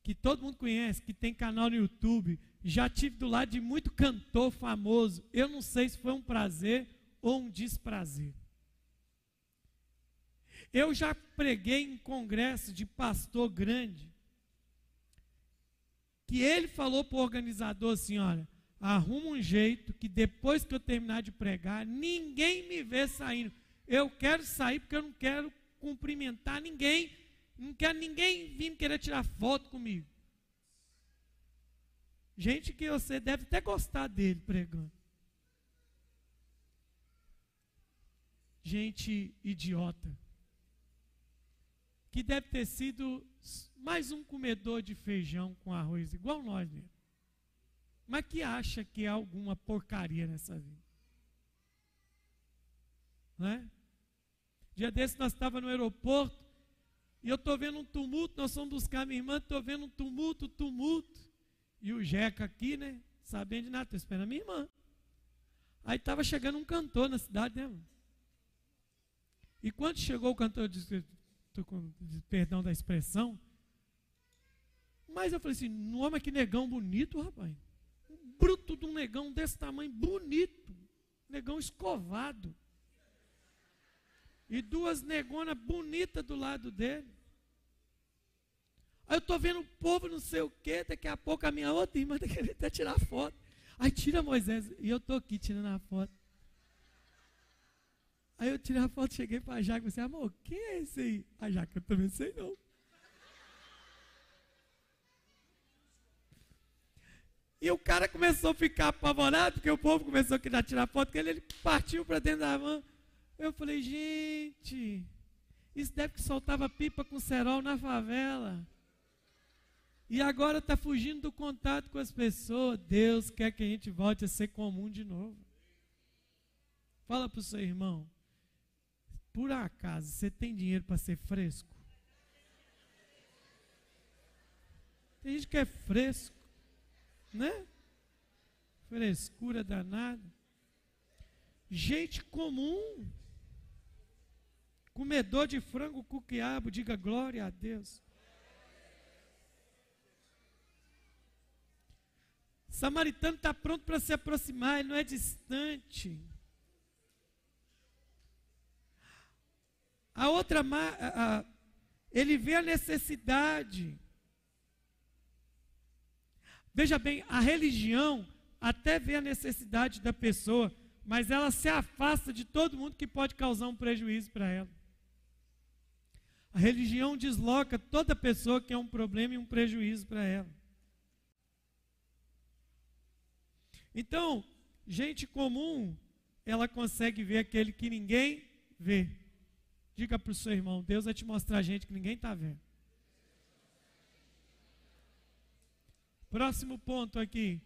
que todo mundo conhece, que tem canal no YouTube. Já tive do lado de muito cantor famoso. Eu não sei se foi um prazer ou um desprazer. Eu já preguei em congresso de pastor grande, que ele falou para o organizador assim: olha, arruma um jeito que depois que eu terminar de pregar, ninguém me vê saindo. Eu quero sair porque eu não quero cumprimentar ninguém, não quero ninguém vir querer tirar foto comigo. Gente que você deve até gostar dele pregando. Gente idiota. Que deve ter sido mais um comedor de feijão com arroz, igual nós mesmo mas que acha que há alguma porcaria nessa vida. Não é? Dia desse nós estávamos no aeroporto e eu estou vendo um tumulto, nós fomos buscar minha irmã, estou vendo um tumulto, tumulto. E o Jeca aqui, né? Sabendo de nada, estou esperando minha irmã. Aí estava chegando um cantor na cidade, né? Mano? E quando chegou o cantor, disse, com perdão da expressão, mas eu falei assim, homem que negão bonito, rapaz bruto de um negão desse tamanho, bonito, negão escovado. E duas negonas bonitas do lado dele. Aí eu estou vendo o povo não sei o quê, daqui a pouco a minha outra irmã está querendo até tirar foto. Aí tira Moisés, e eu estou aqui tirando a foto. Aí eu tirei a foto, cheguei para a Jaque e falei assim, amor, quem é esse aí? A Jaque, eu também sei não. E o cara começou a ficar apavorado, porque o povo começou a querer tirar foto com ele, ele partiu para dentro da van. Eu falei, gente, isso deve que soltava pipa com cerol na favela. E agora está fugindo do contato com as pessoas. Deus quer que a gente volte a ser comum de novo. Fala para o seu irmão. Por acaso você tem dinheiro para ser fresco? Tem gente que é fresco né? Frescura danada. Gente comum. Comedor de frango com quiabo, diga glória a Deus. Samaritano está pronto para se aproximar, ele não é distante. A outra, a, a, ele vê a necessidade. Veja bem, a religião até vê a necessidade da pessoa, mas ela se afasta de todo mundo que pode causar um prejuízo para ela. A religião desloca toda pessoa que é um problema e um prejuízo para ela. Então, gente comum, ela consegue ver aquele que ninguém vê. Diga para o seu irmão: Deus vai te mostrar gente que ninguém está vendo. Próximo ponto aqui.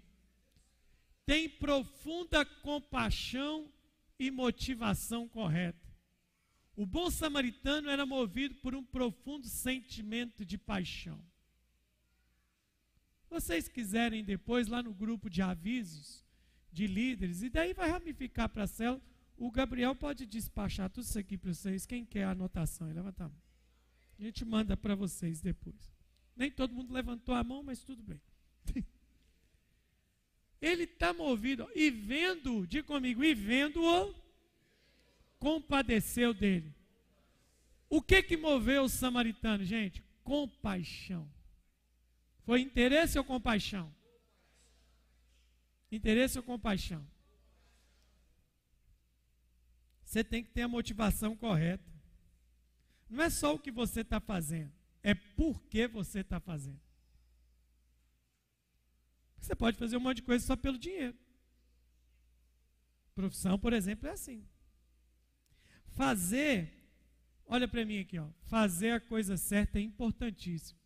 Tem profunda compaixão e motivação correta. O bom samaritano era movido por um profundo sentimento de paixão. Vocês quiserem depois, lá no grupo de avisos de líderes, e daí vai ramificar para a célula, o Gabriel pode despachar tudo isso aqui para vocês. Quem quer a anotação? Levanta a mão. A gente manda para vocês depois. Nem todo mundo levantou a mão, mas tudo bem. Ele está movido, e vendo, diga comigo, e vendo-o, compadeceu dele. O que que moveu o samaritano, gente? Compaixão. Foi interesse ou compaixão? Interesse ou compaixão? Você tem que ter a motivação correta. Não é só o que você está fazendo, é por que você está fazendo. Você pode fazer um monte de coisa só pelo dinheiro. Profissão, por exemplo, é assim. Fazer, olha para mim aqui, ó, fazer a coisa certa é importantíssimo.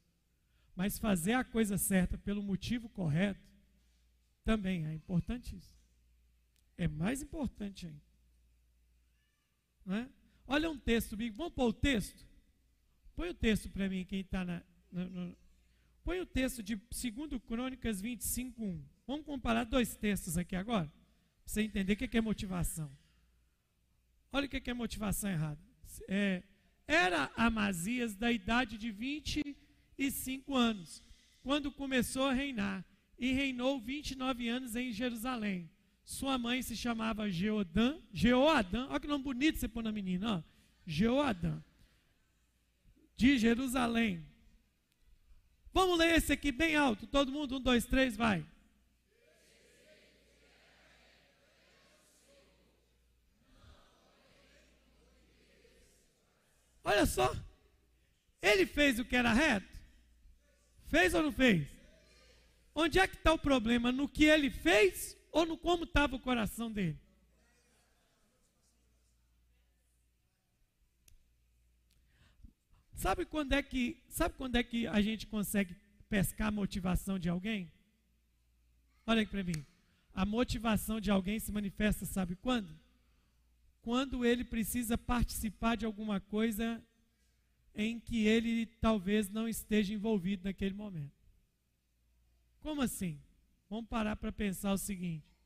Mas fazer a coisa certa pelo motivo correto também é importantíssimo. É mais importante ainda. Não é? Olha um texto. Vamos pôr o texto? Põe o texto para mim, quem está na. No, põe o texto de 2 Crônicas 25, 1. Vamos comparar dois textos aqui agora? Para você entender o que é motivação. Olha o que é motivação errada. É, era Amazias da idade de 25 anos, quando começou a reinar, e reinou 29 anos em Jerusalém. Sua mãe se chamava Geodã, Geoadã, olha que nome bonito você põe na menina, ó. De Jerusalém. Vamos ler esse aqui bem alto, todo mundo, um, dois, três, vai. Olha só, ele fez o que era reto? Fez ou não fez? Onde é que está o problema? No que ele fez ou no como estava o coração dele? Sabe quando é que, sabe quando é que a gente consegue pescar a motivação de alguém? Olha aqui para mim. A motivação de alguém se manifesta, sabe quando? Quando ele precisa participar de alguma coisa em que ele talvez não esteja envolvido naquele momento. Como assim? Vamos parar para pensar o seguinte.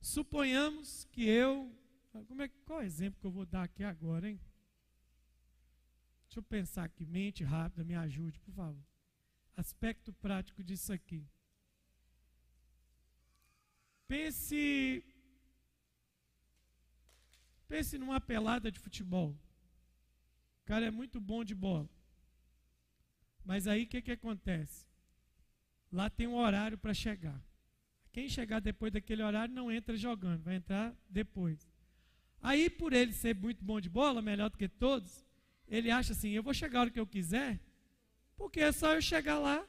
Suponhamos que eu. Como é, qual é o exemplo que eu vou dar aqui agora, hein? Deixa eu pensar aqui, mente rápida, me ajude, por favor. Aspecto prático disso aqui. Pense. Pense numa pelada de futebol. O cara é muito bom de bola. Mas aí o que, que acontece? Lá tem um horário para chegar. Quem chegar depois daquele horário não entra jogando, vai entrar depois. Aí, por ele ser muito bom de bola, melhor do que todos, ele acha assim: eu vou chegar a hora que eu quiser, porque é só eu chegar lá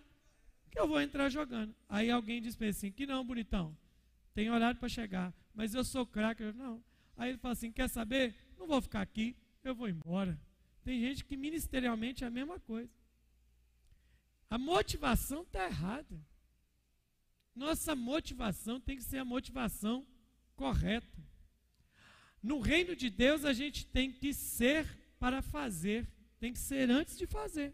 que eu vou entrar jogando. Aí alguém diz para ele assim: que não, bonitão, tem horário para chegar, mas eu sou craque. Não. Aí ele fala assim: quer saber? Não vou ficar aqui, eu vou embora. Tem gente que ministerialmente é a mesma coisa. A motivação está errada. Nossa motivação tem que ser a motivação correta. No reino de Deus, a gente tem que ser para fazer, tem que ser antes de fazer.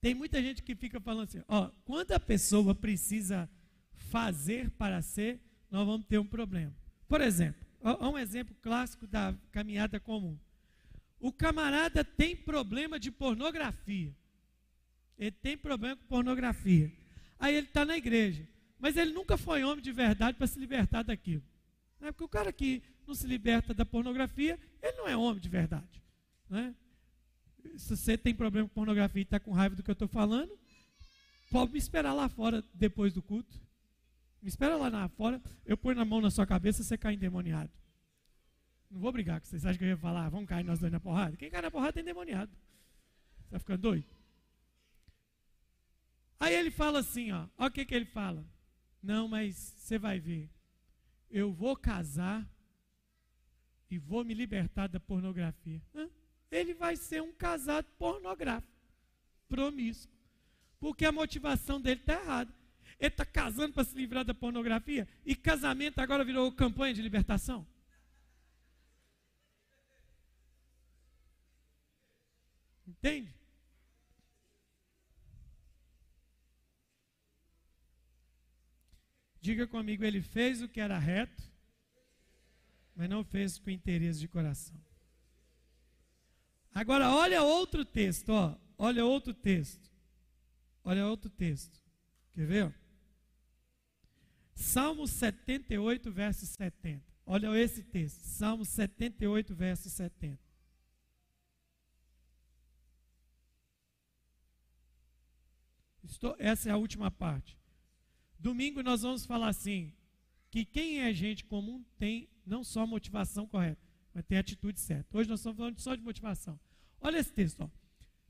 Tem muita gente que fica falando assim: ó, quando a pessoa precisa fazer para ser, nós vamos ter um problema. Por exemplo, ó, um exemplo clássico da caminhada comum. O camarada tem problema de pornografia. Ele tem problema com pornografia. Aí ele está na igreja. Mas ele nunca foi homem de verdade para se libertar daquilo. Né? Porque o cara que não se liberta da pornografia, ele não é homem de verdade. Né? Se você tem problema com pornografia e está com raiva do que eu estou falando, pode me esperar lá fora depois do culto. Me espera lá na fora, eu ponho na mão na sua cabeça e você cai endemoniado. Não vou brigar com vocês. Você acha que eu ia falar, vamos cair nós dois na porrada? Quem cai na porrada tem endemoniado. Você está ficando doido? Aí ele fala assim, ó, olha o que, que ele fala. Não, mas você vai ver. Eu vou casar e vou me libertar da pornografia. Hã? Ele vai ser um casado pornográfico, promíscuo. Porque a motivação dele está errada. Ele está casando para se livrar da pornografia e casamento agora virou campanha de libertação. Entende? Diga comigo, ele fez o que era reto, mas não fez com interesse de coração. Agora, olha outro texto, ó. Olha outro texto. Olha outro texto. Quer ver? Salmo 78, verso 70. Olha esse texto. Salmo 78, verso 70. Estou, essa é a última parte. Domingo nós vamos falar assim: que quem é gente comum tem não só motivação correta, mas tem atitude certa. Hoje nós estamos falando só de motivação. Olha esse texto. Ó.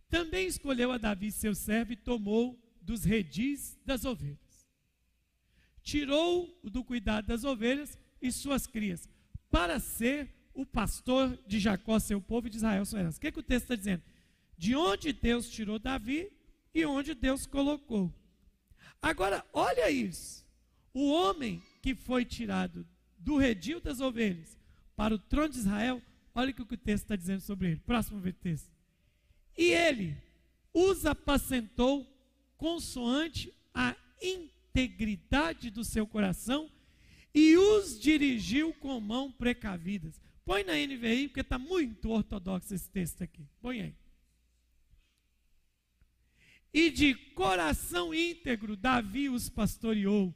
Também escolheu a Davi seu servo e tomou dos redis das ovelhas. Tirou-o do cuidado das ovelhas e suas crias, para ser o pastor de Jacó, seu povo, e de Israel, sua herança. O que, que o texto está dizendo? De onde Deus tirou Davi e onde Deus colocou. Agora, olha isso. O homem que foi tirado do redil das ovelhas para o trono de Israel, olha o que o texto está dizendo sobre ele. Próximo texto. E ele os apacentou consoante a integridade do seu coração e os dirigiu com mão precavidas. Põe na NVI, porque está muito ortodoxo esse texto aqui. Põe aí. E de coração íntegro, Davi os pastoreou,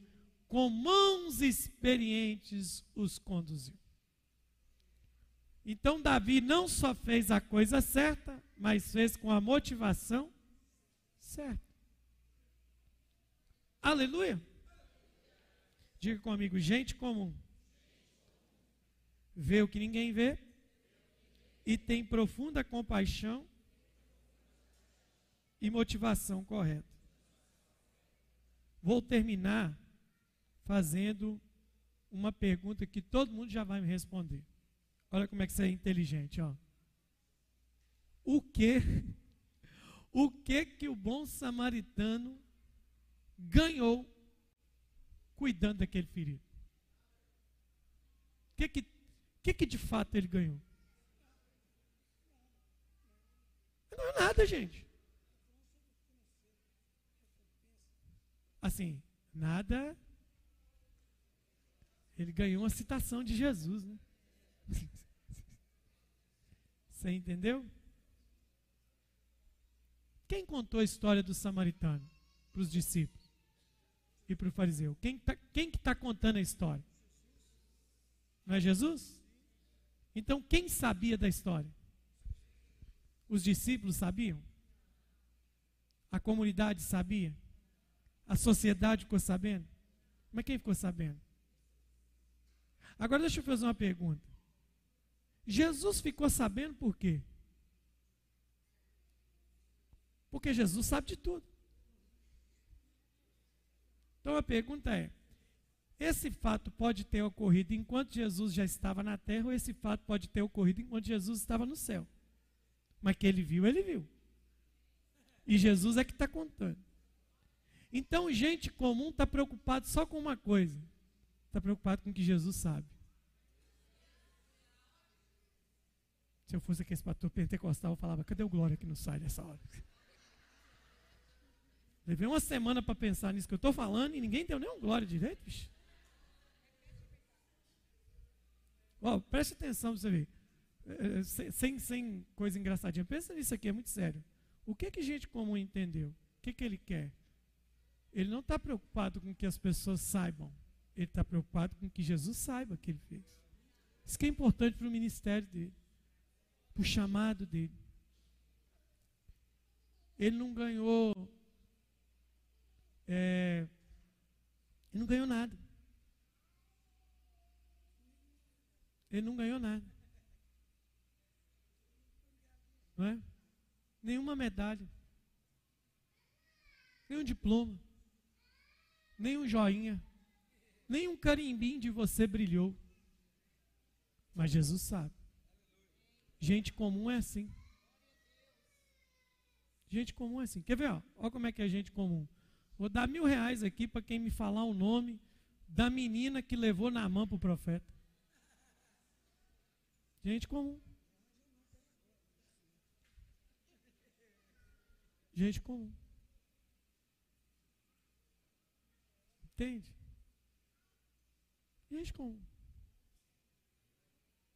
com mãos experientes os conduziu. Então, Davi não só fez a coisa certa, mas fez com a motivação certa. Aleluia. Diga comigo, gente comum. Vê o que ninguém vê e tem profunda compaixão e motivação correta. Vou terminar fazendo uma pergunta que todo mundo já vai me responder. Olha como é que você é inteligente, ó. O que o que que o bom samaritano ganhou cuidando daquele ferido? O que que, que que de fato ele ganhou? Não é nada, gente. Assim, nada. Ele ganhou uma citação de Jesus, né? Você entendeu? Quem contou a história do samaritano para os discípulos e para o fariseu? Quem, tá, quem que está contando a história? Não é Jesus? Então, quem sabia da história? Os discípulos sabiam? A comunidade sabia? A sociedade ficou sabendo? Mas quem ficou sabendo? Agora deixa eu fazer uma pergunta. Jesus ficou sabendo por quê? Porque Jesus sabe de tudo. Então a pergunta é: esse fato pode ter ocorrido enquanto Jesus já estava na terra, ou esse fato pode ter ocorrido enquanto Jesus estava no céu? Mas que ele viu, ele viu. E Jesus é que está contando. Então, gente comum está preocupado só com uma coisa: está preocupado com o que Jesus sabe. Se eu fosse aquele pastor pentecostal, eu falava: cadê o glória que não sai nessa hora? Levei uma semana para pensar nisso que eu estou falando e ninguém deu nenhum glória direito, bicho. Ó, preste atenção para você ver. É, é, sem, sem coisa engraçadinha. Pensa nisso aqui, é muito sério. O que que gente comum entendeu? O que que ele quer? Ele não está preocupado com que as pessoas saibam. Ele está preocupado com que Jesus saiba que ele fez. Isso que é importante para o ministério dele. Para o chamado dele. Ele não ganhou é, ele não ganhou nada. Ele não ganhou nada. Não é? Nenhuma medalha. Nenhum diploma. Nenhum joinha. Nenhum carimbim de você brilhou. Mas Jesus sabe. Gente comum é assim. Gente comum é assim. Quer ver? Olha como é que é gente comum. Vou dar mil reais aqui para quem me falar o nome da menina que levou na mão para o profeta. Gente comum. Gente comum. Entende? Gente comum.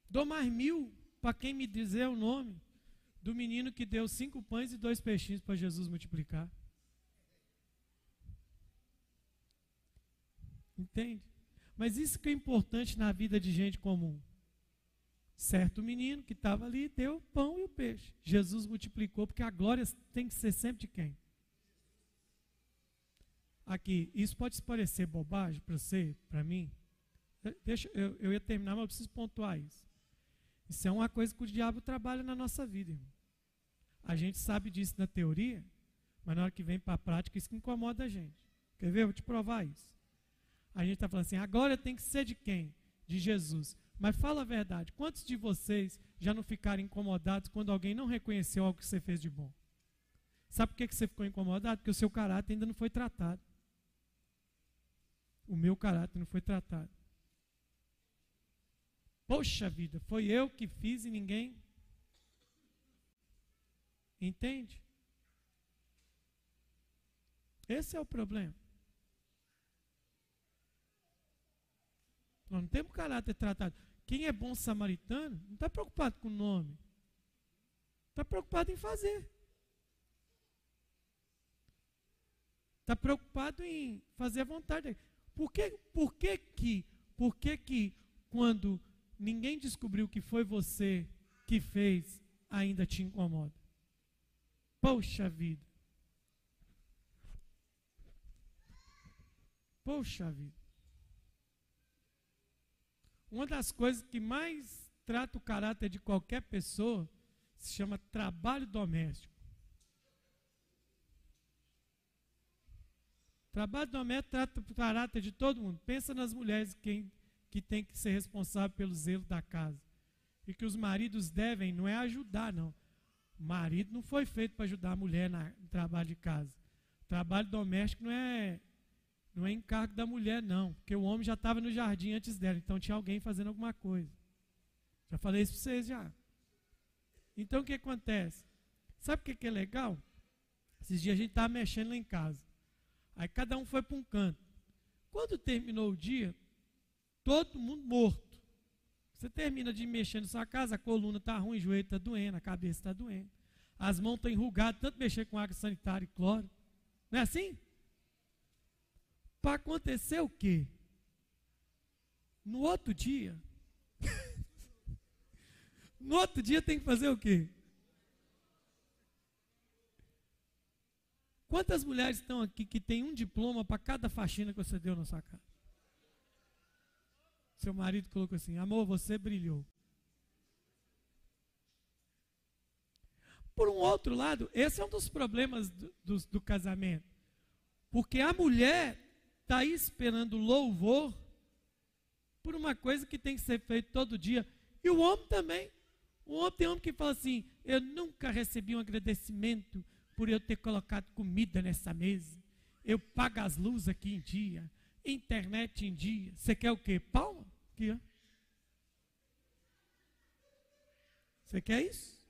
Dou mais mil para quem me dizer o nome do menino que deu cinco pães e dois peixinhos para Jesus multiplicar. Entende? Mas isso que é importante na vida de gente comum. Certo menino que estava ali deu o pão e o peixe. Jesus multiplicou, porque a glória tem que ser sempre de quem? Aqui, isso pode parecer bobagem para você, para mim. Deixa, eu, eu ia terminar, mas eu preciso pontuar isso. Isso é uma coisa que o diabo trabalha na nossa vida, irmão. A gente sabe disso na teoria, Mas na hora que vem para a prática, isso que incomoda a gente. Quer ver? Eu vou te provar isso. A gente está falando assim, agora tem que ser de quem? De Jesus. Mas fala a verdade, quantos de vocês já não ficaram incomodados quando alguém não reconheceu algo que você fez de bom? Sabe por que você ficou incomodado? Porque o seu caráter ainda não foi tratado. O meu caráter não foi tratado. Poxa vida, foi eu que fiz e ninguém. Entende? Esse é o problema. Não temos caráter tratado. Quem é bom samaritano não está preocupado com o nome. Está preocupado em fazer. Está preocupado em fazer a vontade. Por que, por que que, por que que quando ninguém descobriu que foi você que fez, ainda te incomoda? Poxa vida. Poxa vida. Uma das coisas que mais trata o caráter de qualquer pessoa se chama trabalho doméstico. Trabalho doméstico trata o caráter de todo mundo. Pensa nas mulheres que, que tem que ser responsável pelo zelo da casa. E que os maridos devem, não é ajudar, não. O marido não foi feito para ajudar a mulher no trabalho de casa. Trabalho doméstico não é não é encargo da mulher, não, porque o homem já estava no jardim antes dela, então tinha alguém fazendo alguma coisa. Já falei isso para vocês já. Então o que acontece? Sabe o que, que é legal? Esses dias a gente estava mexendo lá em casa. Aí cada um foi para um canto. Quando terminou o dia, todo mundo morto. Você termina de mexer na sua casa, a coluna está ruim, o joelho está doendo, a cabeça está doendo. As mãos estão enrugadas, tanto mexer com água sanitária e cloro. Não é assim? para acontecer o quê? No outro dia, no outro dia tem que fazer o quê? Quantas mulheres estão aqui que tem um diploma para cada faxina que você deu na sua casa? Seu marido colocou assim: Amor, você brilhou. Por um outro lado, esse é um dos problemas do, do, do casamento. Porque a mulher está esperando louvor por uma coisa que tem que ser feita todo dia. E o homem também. O homem tem homem que fala assim: Eu nunca recebi um agradecimento por eu ter colocado comida nessa mesa. Eu pago as luzes aqui em dia, internet em dia. Você quer o quê? Palma? Aqui, ó. Você quer isso?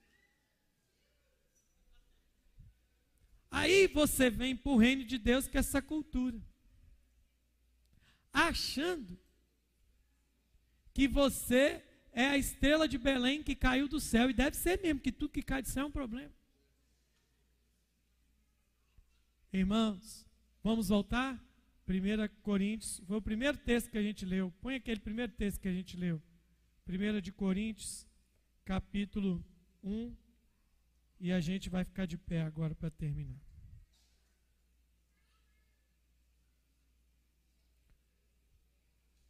Aí você vem para o reino de Deus, é essa cultura achando que você é a estrela de Belém que caiu do céu. E deve ser mesmo, que tudo que cai do céu é um problema. Irmãos, vamos voltar? 1 Coríntios, foi o primeiro texto que a gente leu. Põe aquele primeiro texto que a gente leu. 1 de Coríntios, capítulo 1. E a gente vai ficar de pé agora para terminar.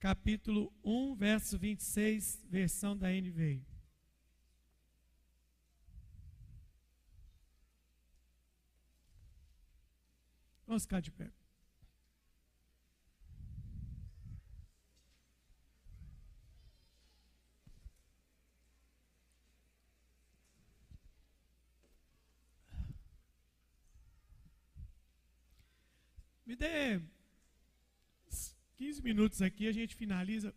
capítulo 1, verso 26, versão da NVI. Vamos ficar de pé. Me dê 15 minutos aqui, a gente finaliza.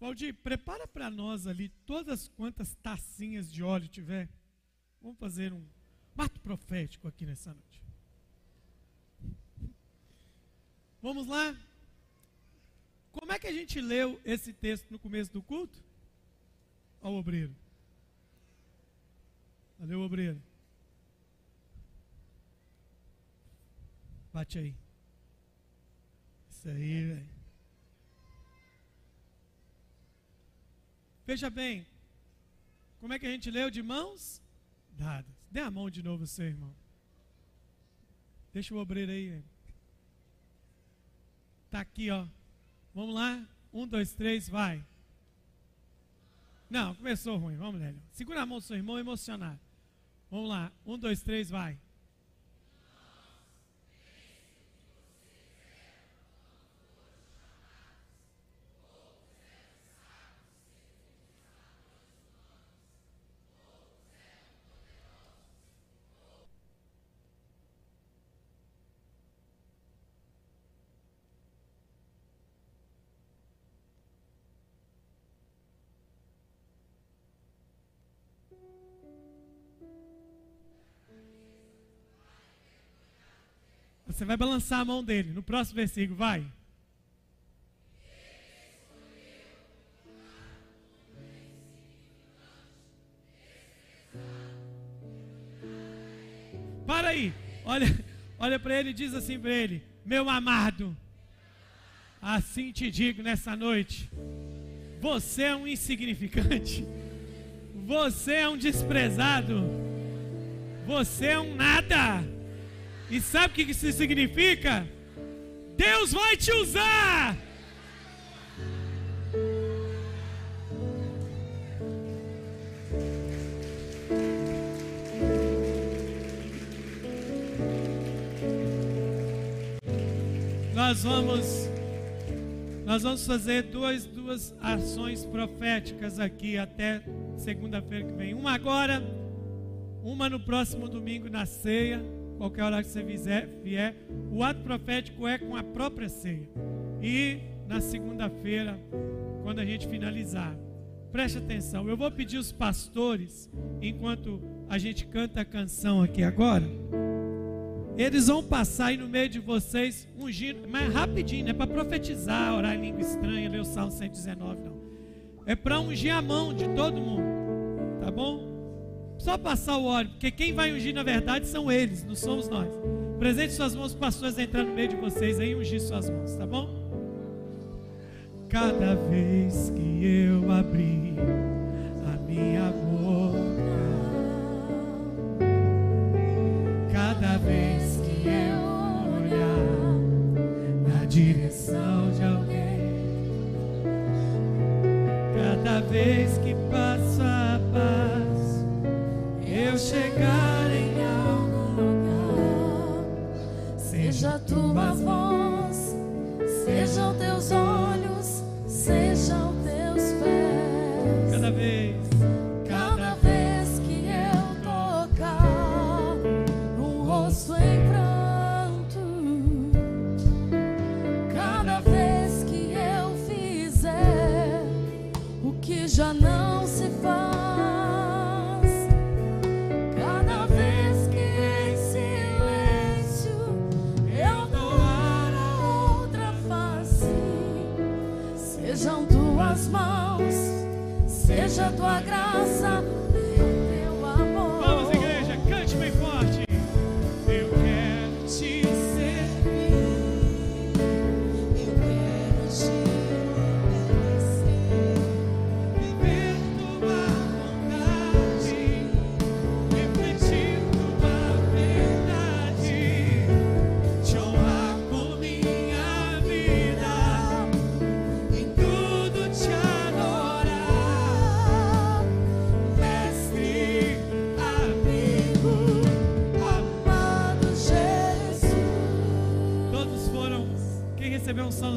Valdir, prepara para nós ali todas quantas tacinhas de óleo tiver. Vamos fazer um mato profético aqui nessa noite. Vamos lá? Como é que a gente leu esse texto no começo do culto? Ao obreiro. Valeu, obreiro. Bate aí. Isso aí, velho. Veja bem, como é que a gente leu de mãos dadas? Dê a mão de novo, seu irmão. Deixa o obreiro aí. Tá aqui, ó. Vamos lá. Um, dois, três, vai. Não, começou ruim. Vamos, Lélio. Segura a mão do seu irmão emocionado. Vamos lá. Um, dois, três, vai. Você vai balançar a mão dele. No próximo versículo, vai. Para aí. Olha, olha para ele e diz assim para ele: Meu amado, assim te digo nessa noite. Você é um insignificante. Você é um desprezado. Você é um nada. E sabe o que isso significa? Deus vai te usar. Nós vamos nós vamos fazer duas, duas ações proféticas aqui até segunda-feira que vem. Uma agora, uma no próximo domingo na ceia, qualquer hora que você vier. O ato profético é com a própria ceia. E na segunda-feira, quando a gente finalizar. Preste atenção, eu vou pedir os pastores, enquanto a gente canta a canção aqui agora. Eles vão passar aí no meio de vocês ungindo, mas rapidinho, não é para profetizar, orar em língua estranha, ler o Salmo 119, não. É para ungir a mão de todo mundo, tá bom? Só passar o óleo, porque quem vai ungir na verdade são eles, não somos nós. Presente suas mãos, pastores, entrar no meio de vocês aí ungir suas mãos, tá bom? Cada vez que eu abri seja a tua voz, sejam teus olhos, sejam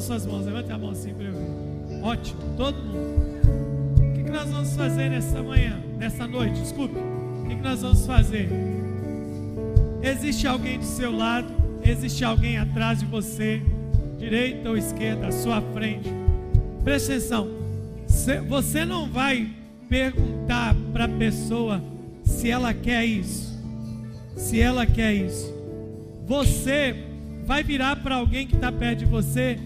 suas mãos, levante a mão assim para eu ver. Ótimo, todo mundo. O que, nós vamos fazer nessa manhã, nessa noite? Desculpe. O que, nós vamos fazer? Existe alguém do seu lado, existe alguém atrás de você, direita ou esquerda, à sua frente. Preste atenção. Você não vai perguntar para a pessoa se ela quer isso. Se ela quer isso. Você vai virar para alguém que está perto de você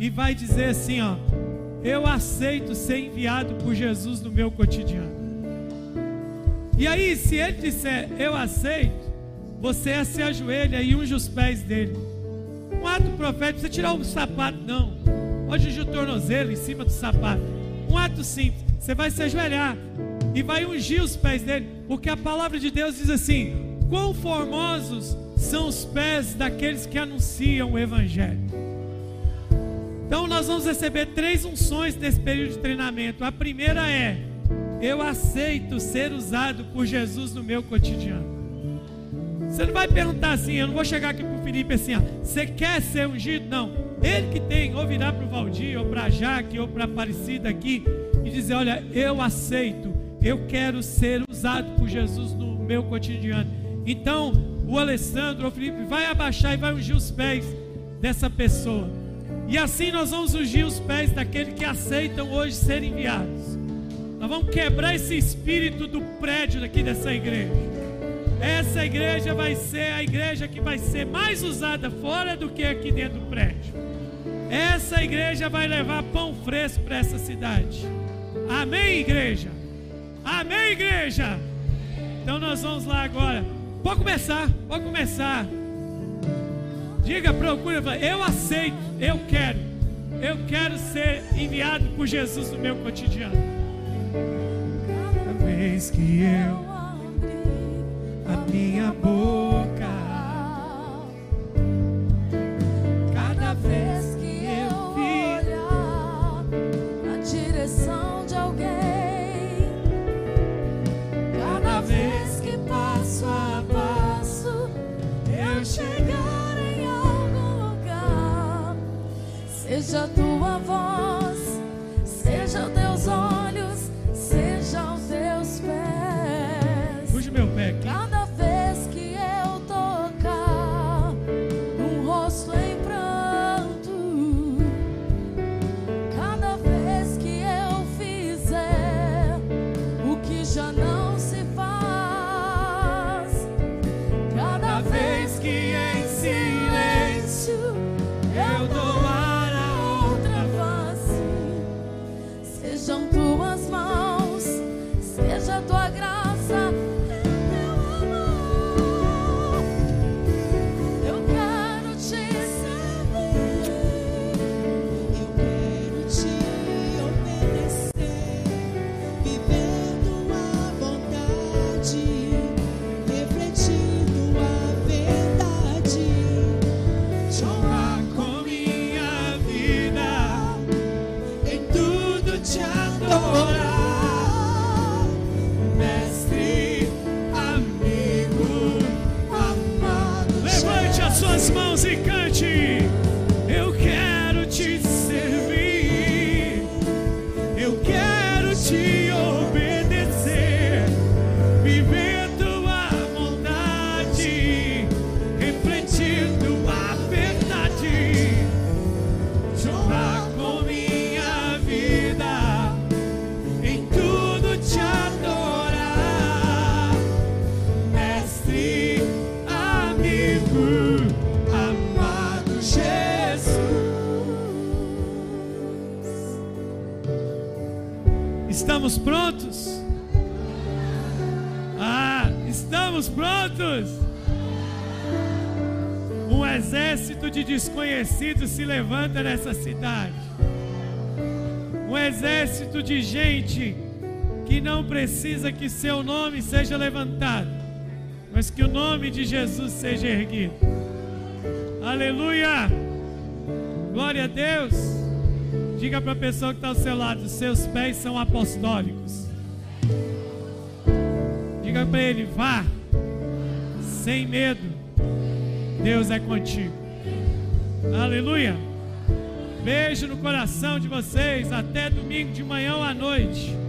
e vai dizer assim, ó: Eu aceito ser enviado por Jesus no meu cotidiano. E aí, se ele disser eu aceito, você se ajoelha e unge os pés dele. Um ato profético, você tirar o sapato, não. Pode ungir o tornozelo em cima do sapato. Um ato simples, você vai se ajoelhar e vai ungir os pés dele, porque a palavra de Deus diz assim: quão formosos são os pés daqueles que anunciam o Evangelho. Então nós vamos receber três unções nesse período de treinamento. A primeira é: eu aceito ser usado por Jesus no meu cotidiano. Você não vai perguntar assim, eu não vou chegar aqui para o Felipe assim, você quer ser ungido? Não. Ele que tem, ou virar para o Valdir, ou para a Jaque, ou para a Aparecida aqui, e dizer: Olha, eu aceito, eu quero ser usado por Jesus no meu cotidiano. Então, o Alessandro, o Felipe, vai abaixar e vai ungir os pés dessa pessoa. E assim nós vamos ungir os pés daqueles que aceitam hoje ser enviados. Nós vamos quebrar esse espírito do prédio daqui dessa igreja. Essa igreja vai ser a igreja que vai ser mais usada fora do que aqui dentro do prédio. Essa igreja vai levar pão fresco para essa cidade. Amém, igreja? Amém, igreja? Então nós vamos lá agora. Pode começar, pode começar. Diga, procura, eu aceito, eu quero. Eu quero ser enviado por Jesus no meu cotidiano. Cada vez que eu a minha boca, desconhecidos se levanta nessa cidade. Um exército de gente que não precisa que seu nome seja levantado, mas que o nome de Jesus seja erguido. Aleluia! Glória a Deus! Diga para a pessoa que está ao seu lado: seus pés são apostólicos. Diga para ele: vá, sem medo, Deus é contigo. Aleluia! Beijo no coração de vocês. Até domingo de manhã ou à noite.